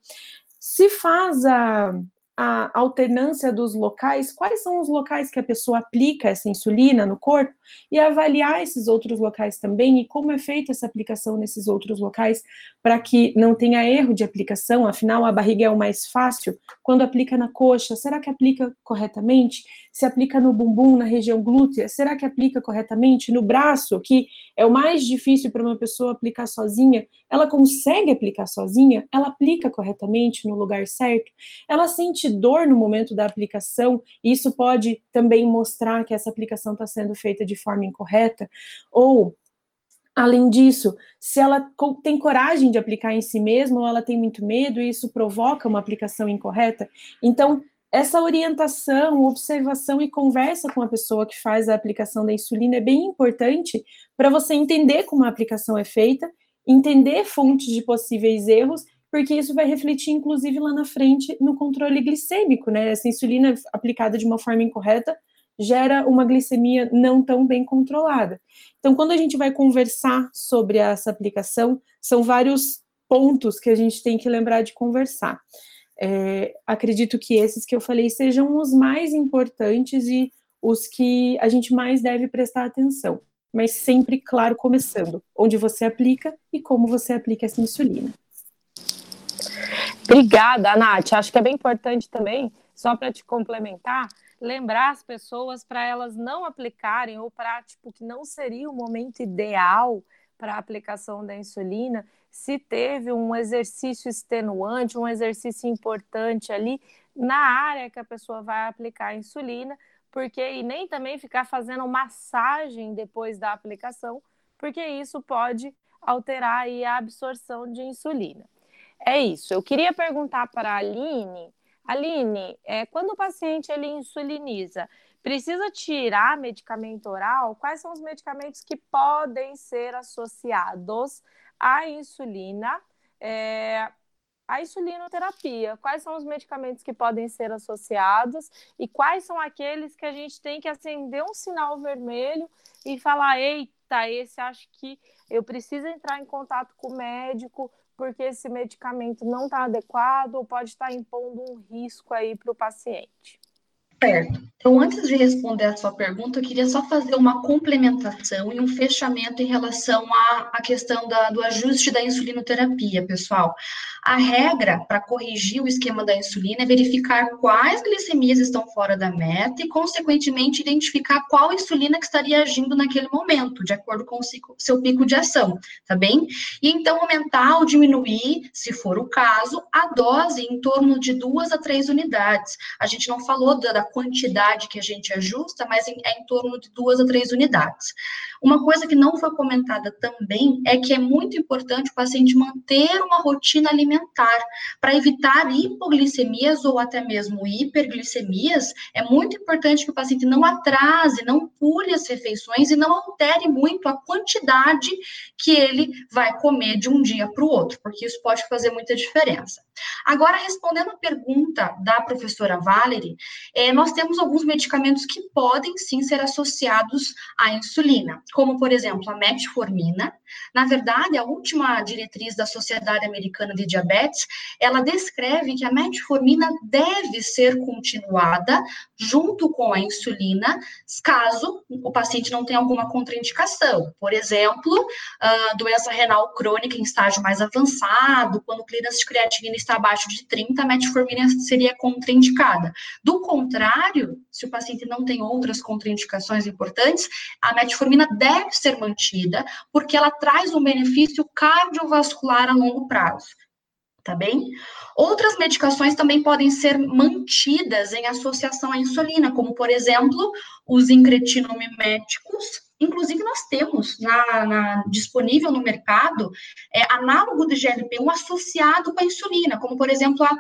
Se faz a, a alternância dos locais, quais são os locais que a pessoa aplica essa insulina no corpo e avaliar esses outros locais também e como é feita essa aplicação nesses outros locais para que não tenha erro de aplicação, afinal a barriga é o mais fácil. Quando aplica na coxa, será que aplica corretamente? Se aplica no bumbum, na região glútea, será que aplica corretamente? No braço, que é o mais difícil para uma pessoa aplicar sozinha, ela consegue aplicar sozinha? Ela aplica corretamente no lugar certo? Ela sente dor no momento da aplicação, isso pode também mostrar que essa aplicação está sendo feita de forma incorreta, ou Além disso, se ela tem coragem de aplicar em si mesma ou ela tem muito medo e isso provoca uma aplicação incorreta. Então, essa orientação, observação e conversa com a pessoa que faz a aplicação da insulina é bem importante para você entender como a aplicação é feita, entender fontes de possíveis erros, porque isso vai refletir, inclusive, lá na frente no controle glicêmico, né? Essa insulina aplicada de uma forma incorreta gera uma glicemia não tão bem controlada. Então, quando a gente vai conversar sobre essa aplicação, são vários pontos que a gente tem que lembrar de conversar. É, acredito que esses que eu falei sejam os mais importantes e os que a gente mais deve prestar atenção. Mas sempre, claro, começando onde você aplica e como você aplica essa insulina. Obrigada, Nath. Acho que é bem importante também, só para te complementar, lembrar as pessoas para elas não aplicarem ou para tipo que não seria o momento ideal para a aplicação da insulina se teve um exercício extenuante, um exercício importante ali na área que a pessoa vai aplicar a insulina, porque e nem também ficar fazendo massagem depois da aplicação, porque isso pode alterar a absorção de insulina. É isso. Eu queria perguntar para a Aline Aline, é, quando o paciente ele insuliniza, precisa tirar medicamento oral? Quais são os medicamentos que podem ser associados à insulina? É, a insulinoterapia. Quais são os medicamentos que podem ser associados e quais são aqueles que a gente tem que acender um sinal vermelho e falar: eita, esse acho que eu preciso entrar em contato com o médico porque esse medicamento não está adequado ou pode estar tá impondo um risco aí para o paciente. Certo. Então, antes de responder a sua pergunta, eu queria só fazer uma complementação e um fechamento em relação à, à questão da, do ajuste da insulinoterapia, pessoal. A regra para corrigir o esquema da insulina é verificar quais glicemias estão fora da meta e, consequentemente, identificar qual insulina que estaria agindo naquele momento, de acordo com o seu pico de ação, tá bem? E então aumentar ou diminuir, se for o caso, a dose em torno de duas a três unidades. A gente não falou da, da quantidade que a gente ajusta, mas em, é em torno de duas a três unidades. Uma coisa que não foi comentada também é que é muito importante o paciente manter uma rotina alimentar para evitar hipoglicemias ou até mesmo hiperglicemias. É muito importante que o paciente não atrase, não pule as refeições e não altere muito a quantidade que ele vai comer de um dia para o outro, porque isso pode fazer muita diferença. Agora, respondendo a pergunta da professora Valerie, é, nós temos alguns medicamentos que podem sim ser associados à insulina como, por exemplo, a metformina. Na verdade, a última diretriz da Sociedade Americana de Diabetes, ela descreve que a metformina deve ser continuada junto com a insulina, caso o paciente não tenha alguma contraindicação. Por exemplo, doença renal crônica em estágio mais avançado, quando o clearance de creatinina está abaixo de 30, a metformina seria contraindicada. Do contrário, se o paciente não tem outras contraindicações importantes, a metformina deve ser mantida, porque ela traz um benefício cardiovascular a longo prazo. Tá bem? Outras medicações também podem ser mantidas em associação à insulina, como, por exemplo, os incretinomiméticos. Inclusive, nós temos na, na, disponível no mercado é, análogo de GLP-1 associado com a insulina, como, por exemplo, a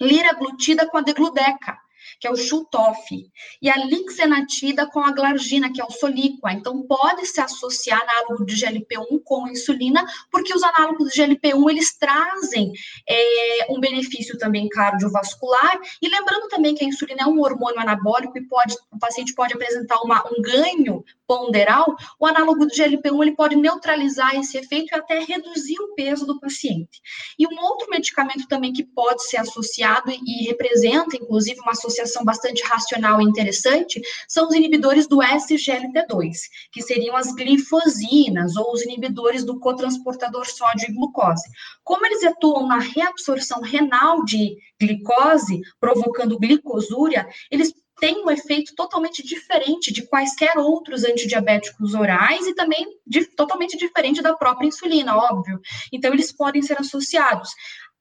liraglutida com a degludeca que é o Schutoff, e a lixenatida com a glargina, que é o Soliqua. Então, pode se associar análogo de GLP-1 com insulina, porque os análogos de GLP-1, eles trazem é, um benefício também cardiovascular, e lembrando também que a insulina é um hormônio anabólico e pode, o paciente pode apresentar uma, um ganho ponderal, o análogo do GLP-1 ele pode neutralizar esse efeito e até reduzir o peso do paciente. E um outro medicamento também que pode ser associado e representa, inclusive, uma associação bastante racional e interessante, são os inibidores do SGLT2, que seriam as glifosinas ou os inibidores do cotransportador sódio e glucose. Como eles atuam na reabsorção renal de glicose, provocando glicosúria, eles tem um efeito totalmente diferente de quaisquer outros antidiabéticos orais e também de, totalmente diferente da própria insulina, óbvio. Então, eles podem ser associados.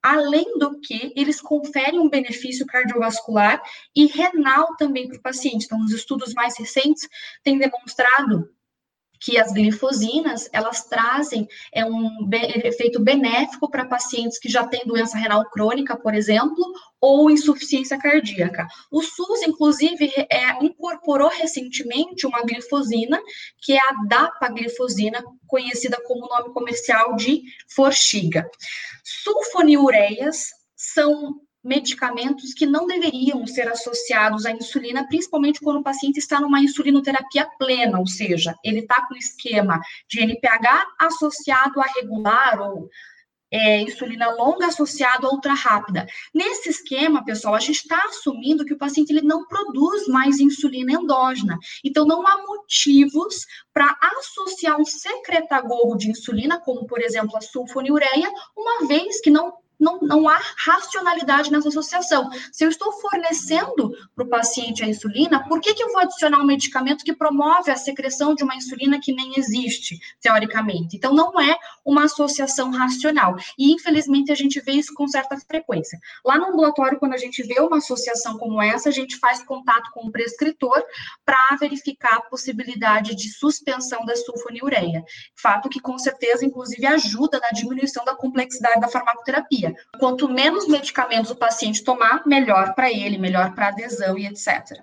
Além do que, eles conferem um benefício cardiovascular e renal também para o paciente. Então, os estudos mais recentes têm demonstrado que as glifosinas, elas trazem é um efeito benéfico para pacientes que já têm doença renal crônica, por exemplo, ou insuficiência cardíaca. O SUS, inclusive, é, incorporou recentemente uma glifosina, que é a dapaglifosina, conhecida como nome comercial de Forxiga. Sulfonilureias são medicamentos que não deveriam ser associados à insulina, principalmente quando o paciente está numa insulinoterapia plena, ou seja, ele está com esquema de NPH associado a regular ou é, insulina longa associado a ultra rápida. Nesse esquema, pessoal, a gente está assumindo que o paciente ele não produz mais insulina endógena. Então, não há motivos para associar um secretagogo de insulina, como, por exemplo, a sulfonilureia, uma vez que não não, não há racionalidade nessa associação. Se eu estou fornecendo para o paciente a insulina, por que, que eu vou adicionar um medicamento que promove a secreção de uma insulina que nem existe, teoricamente? Então, não é uma associação racional. E, infelizmente, a gente vê isso com certa frequência. Lá no ambulatório, quando a gente vê uma associação como essa, a gente faz contato com o prescritor para verificar a possibilidade de suspensão da sulfonilureia. Fato que, com certeza, inclusive, ajuda na diminuição da complexidade da farmacoterapia terapia. Quanto menos medicamentos o paciente tomar, melhor para ele, melhor para adesão e etc.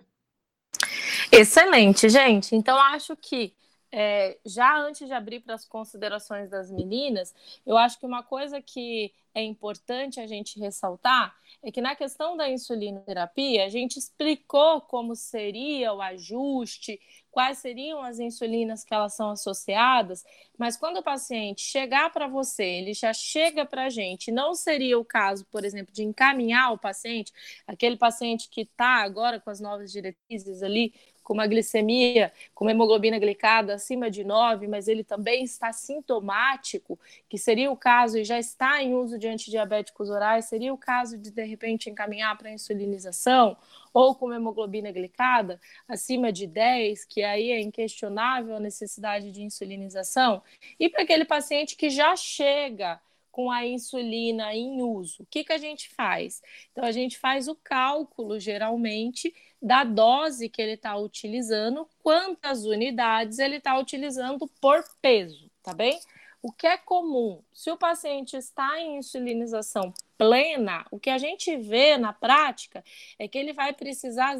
Excelente, gente. Então, acho que é, já antes de abrir para as considerações das meninas, eu acho que uma coisa que é importante a gente ressaltar é que na questão da insulinoterapia, a gente explicou como seria o ajuste, quais seriam as insulinas que elas são associadas, mas quando o paciente chegar para você, ele já chega para a gente, não seria o caso, por exemplo, de encaminhar o paciente, aquele paciente que está agora com as novas diretrizes ali com uma glicemia, com uma hemoglobina glicada acima de 9, mas ele também está sintomático, que seria o caso e já está em uso de antidiabéticos orais, seria o caso de de repente encaminhar para insulinização, ou com uma hemoglobina glicada acima de 10, que aí é inquestionável a necessidade de insulinização, e para aquele paciente que já chega com a insulina em uso, o que, que a gente faz? Então, a gente faz o cálculo, geralmente, da dose que ele está utilizando, quantas unidades ele está utilizando por peso, tá bem? O que é comum, se o paciente está em insulinização plena, o que a gente vê na prática é que ele vai precisar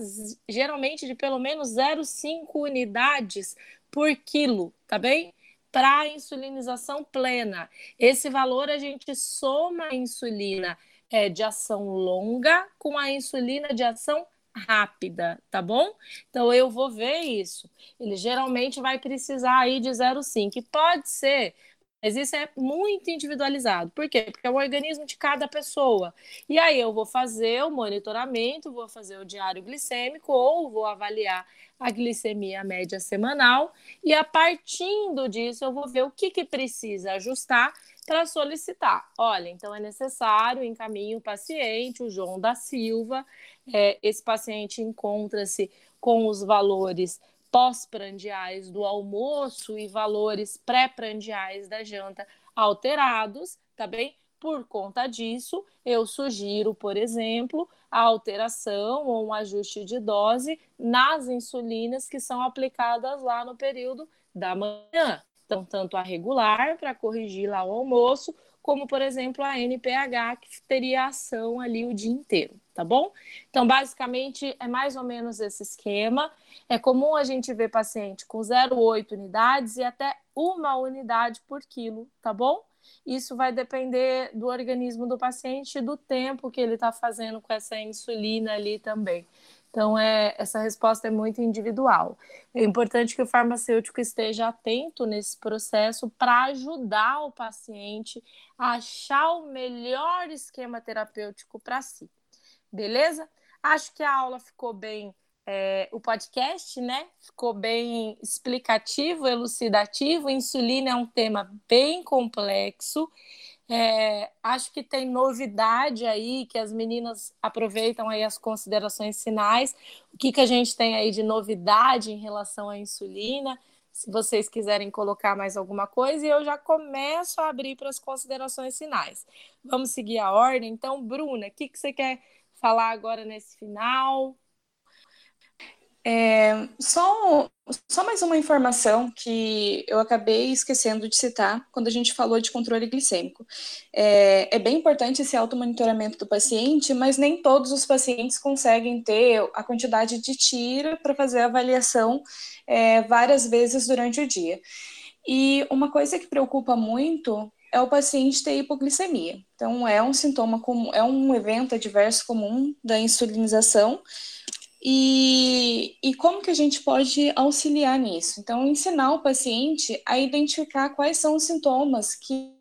geralmente de pelo menos 0,5 unidades por quilo, tá bem? Para a insulinização plena. Esse valor a gente soma a insulina é, de ação longa com a insulina de ação rápida, tá bom? Então eu vou ver isso. Ele geralmente vai precisar aí de 0,5. E pode ser mas isso é muito individualizado. Por quê? Porque é o organismo de cada pessoa. E aí eu vou fazer o monitoramento, vou fazer o diário glicêmico ou vou avaliar a glicemia média semanal e a partir disso eu vou ver o que, que precisa ajustar para solicitar. Olha, então é necessário encaminhe o paciente, o João da Silva. É, esse paciente encontra-se com os valores pós-prandiais do almoço e valores pré-prandiais da janta alterados, tá bem? Por conta disso, eu sugiro, por exemplo, a alteração ou um ajuste de dose nas insulinas que são aplicadas lá no período da manhã. Então, tanto a regular, para corrigir lá o almoço, como, por exemplo, a NPH, que teria ação ali o dia inteiro, tá bom? Então, basicamente, é mais ou menos esse esquema. É comum a gente ver paciente com 0,8 unidades e até uma unidade por quilo, tá bom? Isso vai depender do organismo do paciente e do tempo que ele está fazendo com essa insulina ali também. Então, é, essa resposta é muito individual. É importante que o farmacêutico esteja atento nesse processo para ajudar o paciente a achar o melhor esquema terapêutico para si. Beleza? Acho que a aula ficou bem, é, o podcast, né? Ficou bem explicativo, elucidativo. Insulina é um tema bem complexo é, acho que tem novidade aí, que as meninas aproveitam aí as considerações finais. O que, que a gente tem aí de novidade em relação à insulina? Se vocês quiserem colocar mais alguma coisa, e eu já começo a abrir para as considerações finais. Vamos seguir a ordem. Então, Bruna, o que, que você quer falar agora nesse final? É, só, só mais uma informação que eu acabei esquecendo de citar quando a gente falou de controle glicêmico. É, é bem importante esse automonitoramento do paciente, mas nem todos os pacientes conseguem ter a quantidade de tira para fazer a avaliação é, várias vezes durante o dia. E uma coisa que preocupa muito é o paciente ter hipoglicemia. Então, é um sintoma comum, é um evento adverso comum da insulinização e, e como que a gente pode auxiliar nisso? Então, ensinar o paciente a identificar quais são os sintomas que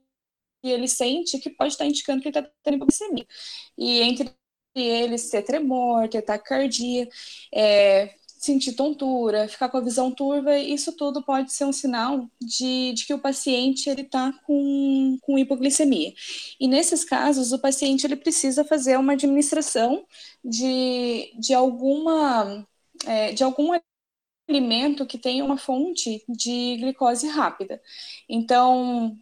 ele sente que pode estar indicando que ele está tendo hipoglicemia. E entre eles ter tremor, ter taquicardia, é, sentir tontura, ficar com a visão turva, isso tudo pode ser um sinal de, de que o paciente ele está com, com hipoglicemia. E nesses casos, o paciente ele precisa fazer uma administração de, de alguma é, de algum alimento que tenha uma fonte de glicose rápida. Então,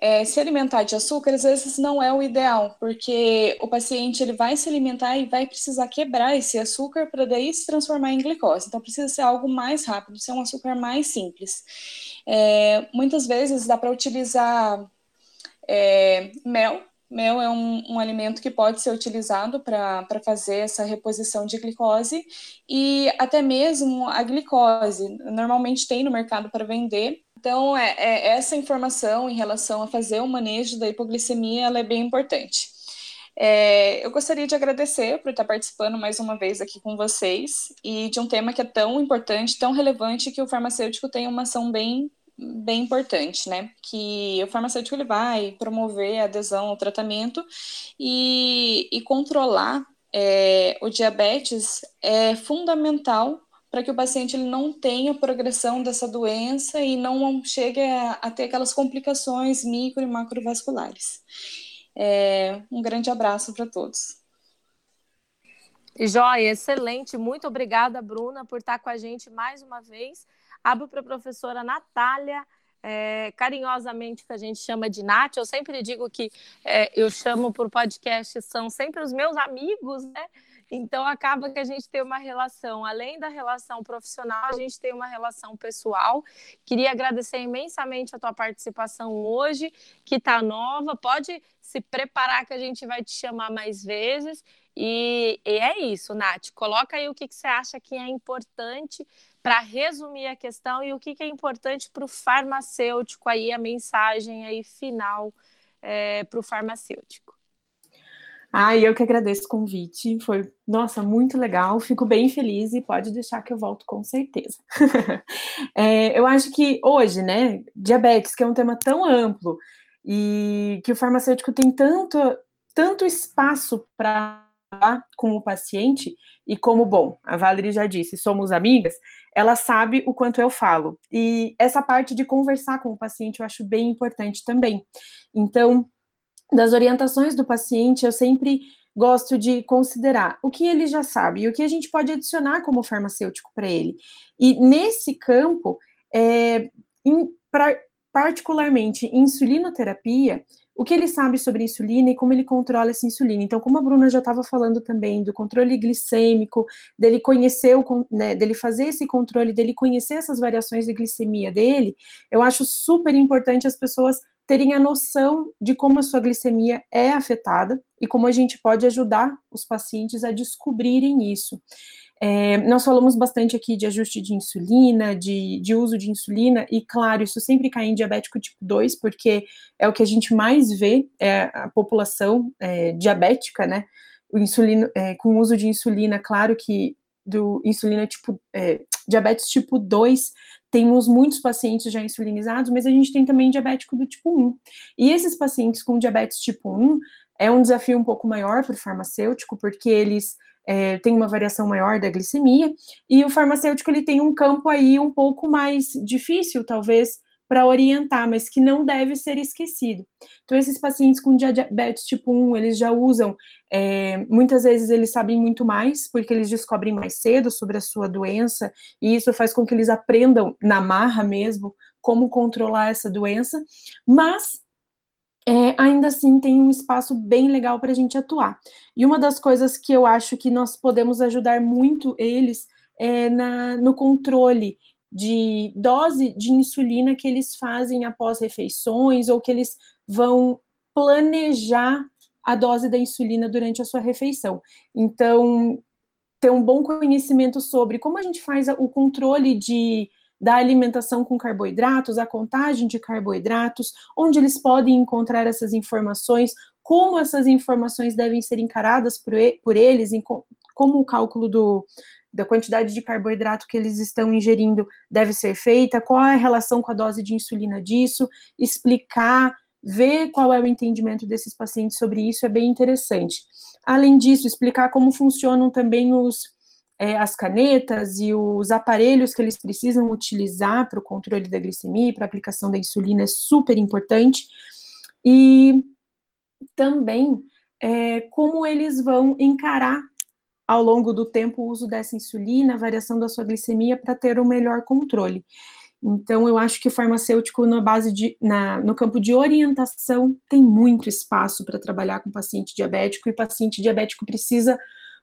é, se alimentar de açúcar às vezes não é o ideal, porque o paciente ele vai se alimentar e vai precisar quebrar esse açúcar para daí se transformar em glicose. Então precisa ser algo mais rápido, ser um açúcar mais simples. É, muitas vezes dá para utilizar é, mel. Mel é um, um, alimento que pode ser utilizado para fazer essa reposição de glicose e até mesmo a glicose. Normalmente tem no mercado para vender então, é, é, essa informação em relação a fazer o manejo da hipoglicemia ela é bem importante. É, eu gostaria de agradecer por estar participando mais uma vez aqui com vocês e de um tema que é tão importante, tão relevante, que o farmacêutico tem uma ação bem, bem importante, né? Que o farmacêutico ele vai promover a adesão ao tratamento e, e controlar é, o diabetes é fundamental para que o paciente ele não tenha progressão dessa doença e não chegue a, a ter aquelas complicações micro e macrovasculares. É, um grande abraço para todos. Joia, excelente. Muito obrigada, Bruna, por estar com a gente mais uma vez. Abro para a professora Natália, é, carinhosamente que a gente chama de Nath. Eu sempre digo que é, eu chamo por podcast, são sempre os meus amigos, né? Então acaba que a gente tem uma relação, além da relação profissional, a gente tem uma relação pessoal. Queria agradecer imensamente a tua participação hoje, que está nova. Pode se preparar que a gente vai te chamar mais vezes. E, e é isso, Nath. Coloca aí o que, que você acha que é importante para resumir a questão e o que, que é importante para o farmacêutico aí, a mensagem aí final é, para o farmacêutico. Ah, eu que agradeço o convite. Foi, nossa, muito legal. Fico bem feliz e pode deixar que eu volto com certeza. é, eu acho que hoje, né, diabetes, que é um tema tão amplo e que o farmacêutico tem tanto, tanto espaço para com o paciente e como, bom, a Valerie já disse, somos amigas, ela sabe o quanto eu falo. E essa parte de conversar com o paciente eu acho bem importante também. Então, das orientações do paciente, eu sempre gosto de considerar o que ele já sabe e o que a gente pode adicionar como farmacêutico para ele. E nesse campo, é, em, pra, particularmente insulinoterapia, o que ele sabe sobre insulina e como ele controla essa insulina. Então, como a Bruna já estava falando também do controle glicêmico, dele conhecer o, né, dele fazer esse controle, dele conhecer essas variações de glicemia dele, eu acho super importante as pessoas terem a noção de como a sua glicemia é afetada e como a gente pode ajudar os pacientes a descobrirem isso. É, nós falamos bastante aqui de ajuste de insulina, de, de, uso de insulina, e claro, isso sempre cai em diabético tipo 2, porque é o que a gente mais vê, é a população é, diabética, né? O insulino, é, com uso de insulina, claro que do insulina tipo, é, diabetes tipo 2 temos muitos pacientes já insulinizados, mas a gente tem também diabético do tipo 1. E esses pacientes com diabetes tipo 1 é um desafio um pouco maior para o farmacêutico, porque eles é, têm uma variação maior da glicemia, e o farmacêutico ele tem um campo aí um pouco mais difícil, talvez, para orientar, mas que não deve ser esquecido. Então, esses pacientes com diabetes tipo 1, eles já usam, é, muitas vezes eles sabem muito mais, porque eles descobrem mais cedo sobre a sua doença, e isso faz com que eles aprendam na marra mesmo como controlar essa doença, mas é, ainda assim tem um espaço bem legal para a gente atuar. E uma das coisas que eu acho que nós podemos ajudar muito eles é, na, no controle de dose de insulina que eles fazem após refeições ou que eles vão planejar a dose da insulina durante a sua refeição. Então, ter um bom conhecimento sobre como a gente faz o controle de da alimentação com carboidratos, a contagem de carboidratos, onde eles podem encontrar essas informações, como essas informações devem ser encaradas por, por eles, como o cálculo do, da quantidade de carboidrato que eles estão ingerindo deve ser feita, qual é a relação com a dose de insulina disso, explicar, ver qual é o entendimento desses pacientes sobre isso é bem interessante. Além disso, explicar como funcionam também os, é, as canetas e os aparelhos que eles precisam utilizar para o controle da glicemia para a aplicação da insulina é super importante. E também é, como eles vão encarar ao longo do tempo o uso dessa insulina, a variação da sua glicemia para ter um melhor controle. Então, eu acho que o farmacêutico, na base de, na, no campo de orientação, tem muito espaço para trabalhar com paciente diabético, e paciente diabético precisa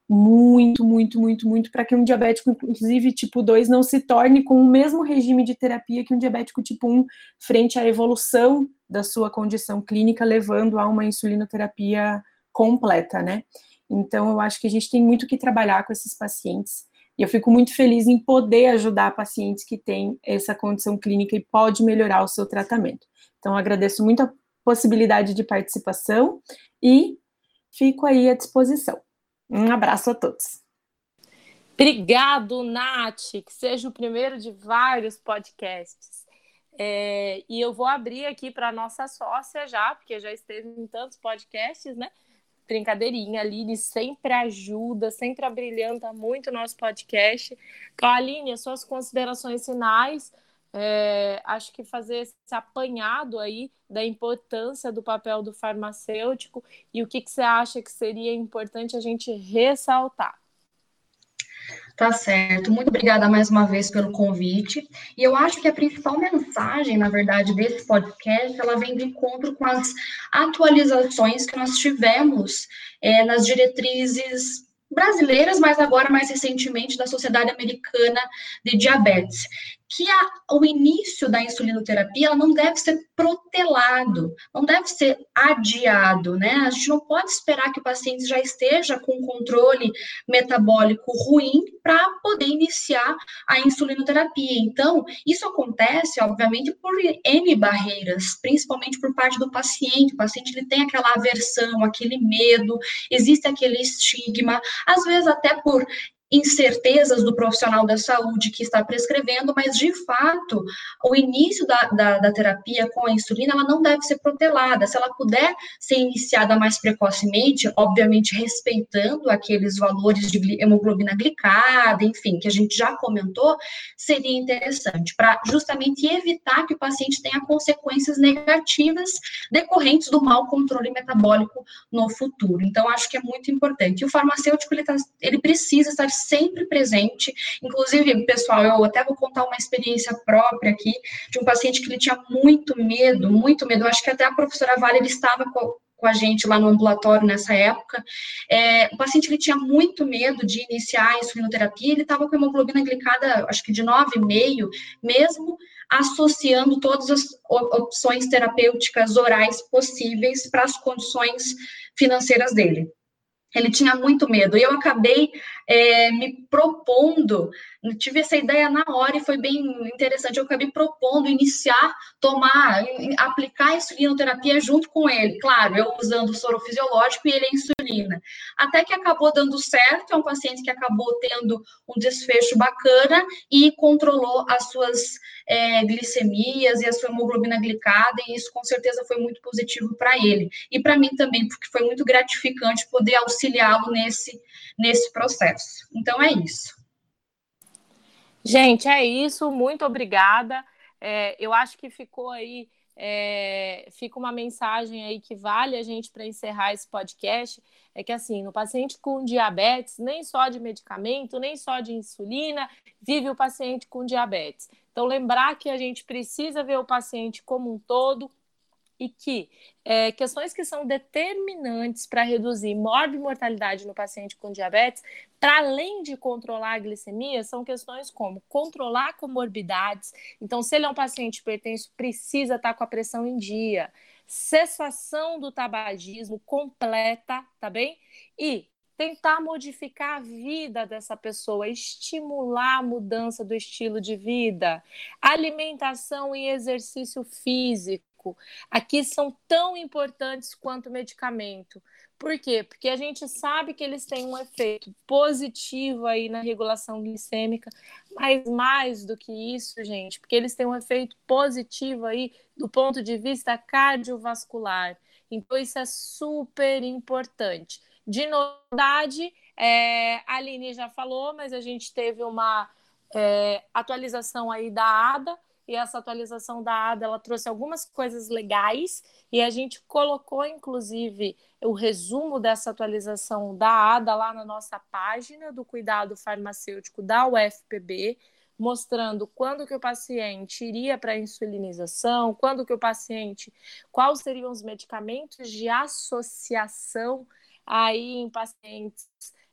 muito, muito, muito, muito, para que um diabético, inclusive tipo 2, não se torne com o mesmo regime de terapia que um diabético tipo 1, frente à evolução da sua condição clínica, levando a uma insulinoterapia completa, né? Então, eu acho que a gente tem muito que trabalhar com esses pacientes. E eu fico muito feliz em poder ajudar pacientes que têm essa condição clínica e pode melhorar o seu tratamento. Então, agradeço muito a possibilidade de participação e fico aí à disposição. Um abraço a todos. Obrigado, Nath, que seja o primeiro de vários podcasts. É, e eu vou abrir aqui para a nossa sócia já, porque já esteve em tantos podcasts, né? brincadeirinha. A Aline sempre ajuda, sempre abrilhanta muito o nosso podcast. Então, Aline, as suas considerações finais. É, acho que fazer esse apanhado aí da importância do papel do farmacêutico e o que, que você acha que seria importante a gente ressaltar. Tá certo. Muito obrigada mais uma vez pelo convite. E eu acho que a principal mensagem, na verdade, desse podcast, ela vem de encontro com as atualizações que nós tivemos é, nas diretrizes brasileiras, mas agora mais recentemente da Sociedade Americana de Diabetes que a, o início da insulinoterapia não deve ser protelado, não deve ser adiado, né? A gente não pode esperar que o paciente já esteja com controle metabólico ruim para poder iniciar a insulinoterapia. Então, isso acontece, obviamente, por N barreiras, principalmente por parte do paciente. O paciente ele tem aquela aversão, aquele medo, existe aquele estigma, às vezes até por incertezas do profissional da saúde que está prescrevendo, mas de fato o início da, da, da, terapia com a insulina ela não deve ser protelada. Se ela puder ser iniciada mais precocemente, obviamente respeitando aqueles valores de hemoglobina glicada, enfim, que a gente já comentou, seria interessante para justamente evitar que o paciente tenha consequências negativas decorrentes do mau controle metabólico no futuro. Então acho que é muito importante. E o farmacêutico ele, tá, ele precisa estar sempre presente. Inclusive, pessoal, eu até vou contar uma experiência própria aqui de um paciente que ele tinha muito medo, muito medo. Eu acho que até a professora Vale ele estava com, com a gente lá no ambulatório nessa época. É, o paciente ele tinha muito medo de iniciar a insulinoterapia, ele estava com hemoglobina glicada, acho que de 9,5, mesmo associando todas as opções terapêuticas orais possíveis para as condições financeiras dele. Ele tinha muito medo. E eu acabei é, me propondo, tive essa ideia na hora e foi bem interessante. Eu acabei propondo iniciar, tomar, aplicar a insulinoterapia junto com ele. Claro, eu usando o soro fisiológico e ele a insulina. Até que acabou dando certo. É um paciente que acabou tendo um desfecho bacana e controlou as suas é, glicemias e a sua hemoglobina glicada, e isso com certeza foi muito positivo para ele. E para mim também, porque foi muito gratificante poder auxiliá-lo nesse, nesse processo. Então é isso. Gente, é isso. Muito obrigada. É, eu acho que ficou aí. É, fica uma mensagem aí que vale a gente para encerrar esse podcast é que assim, no paciente com diabetes, nem só de medicamento, nem só de insulina, vive o paciente com diabetes. Então, lembrar que a gente precisa ver o paciente como um todo, e que é, questões que são determinantes para reduzir mortalidade no paciente com diabetes, para além de controlar a glicemia, são questões como controlar comorbidades. Então, se ele é um paciente hipertenso, precisa estar tá com a pressão em dia, cessação do tabagismo completa, tá bem? E tentar modificar a vida dessa pessoa, estimular a mudança do estilo de vida, alimentação e exercício físico. Aqui são tão importantes quanto o medicamento. Por quê? Porque a gente sabe que eles têm um efeito positivo aí na regulação glicêmica, mas mais do que isso, gente, porque eles têm um efeito positivo aí do ponto de vista cardiovascular. Então, isso é super importante. De novidade, é, a Aline já falou, mas a gente teve uma é, atualização aí da ADA, e essa atualização da ADA ela trouxe algumas coisas legais, e a gente colocou, inclusive, o resumo dessa atualização da ADA lá na nossa página do cuidado farmacêutico da UFPB, mostrando quando que o paciente iria para a insulinização, quando que o paciente, quais seriam os medicamentos de associação aí em pacientes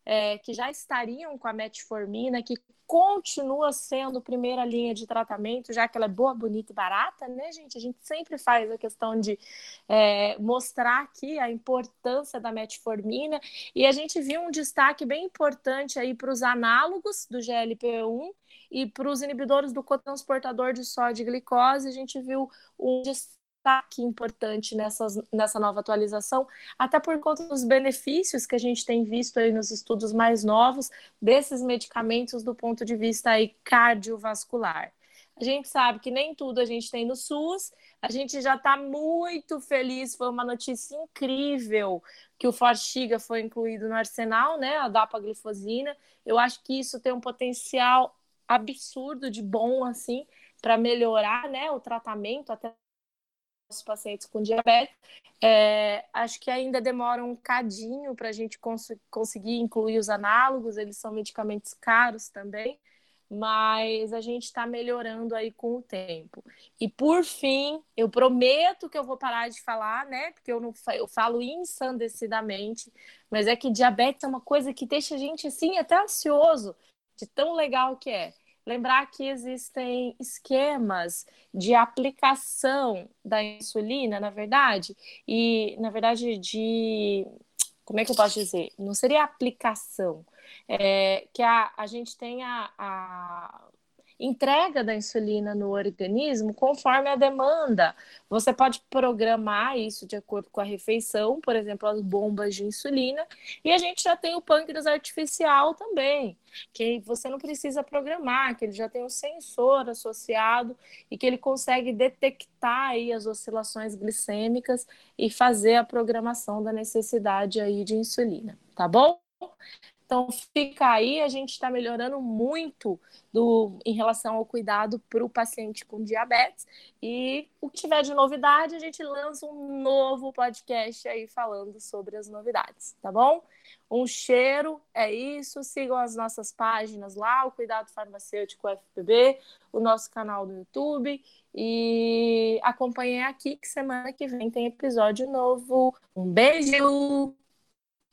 é, que já estariam com a metformina, que continua sendo primeira linha de tratamento, já que ela é boa, bonita e barata, né, gente? A gente sempre faz a questão de é, mostrar aqui a importância da metformina e a gente viu um destaque bem importante aí para os análogos do GLP-1 e para os inibidores do cotransportador de sódio e glicose, a gente viu um destaque destaque importante nessas, nessa nova atualização, até por conta dos benefícios que a gente tem visto aí nos estudos mais novos desses medicamentos do ponto de vista aí cardiovascular. A gente sabe que nem tudo a gente tem no SUS, a gente já está muito feliz, foi uma notícia incrível que o Forxiga foi incluído no arsenal, né, a dapaglifosina. Eu acho que isso tem um potencial absurdo de bom, assim, para melhorar, né, o tratamento, até os pacientes com diabetes. É, acho que ainda demora um cadinho para a gente cons conseguir incluir os análogos, eles são medicamentos caros também, mas a gente está melhorando aí com o tempo. E por fim, eu prometo que eu vou parar de falar, né? Porque eu não eu falo ensandecidamente, mas é que diabetes é uma coisa que deixa a gente assim até ansioso de tão legal que é. Lembrar que existem esquemas de aplicação da insulina, na verdade, e na verdade de como é que eu posso dizer? Não seria aplicação, é, que a, a gente tem a, a entrega da insulina no organismo conforme a demanda. Você pode programar isso de acordo com a refeição, por exemplo, as bombas de insulina, e a gente já tem o pâncreas artificial também, que você não precisa programar, que ele já tem um sensor associado e que ele consegue detectar aí as oscilações glicêmicas e fazer a programação da necessidade aí de insulina, tá bom? Então fica aí, a gente está melhorando muito do, em relação ao cuidado para o paciente com diabetes. E o que tiver de novidade, a gente lança um novo podcast aí falando sobre as novidades, tá bom? Um cheiro, é isso. Sigam as nossas páginas lá, o Cuidado Farmacêutico FPB, o nosso canal do YouTube. E acompanhem aqui que semana que vem tem episódio novo. Um beijo!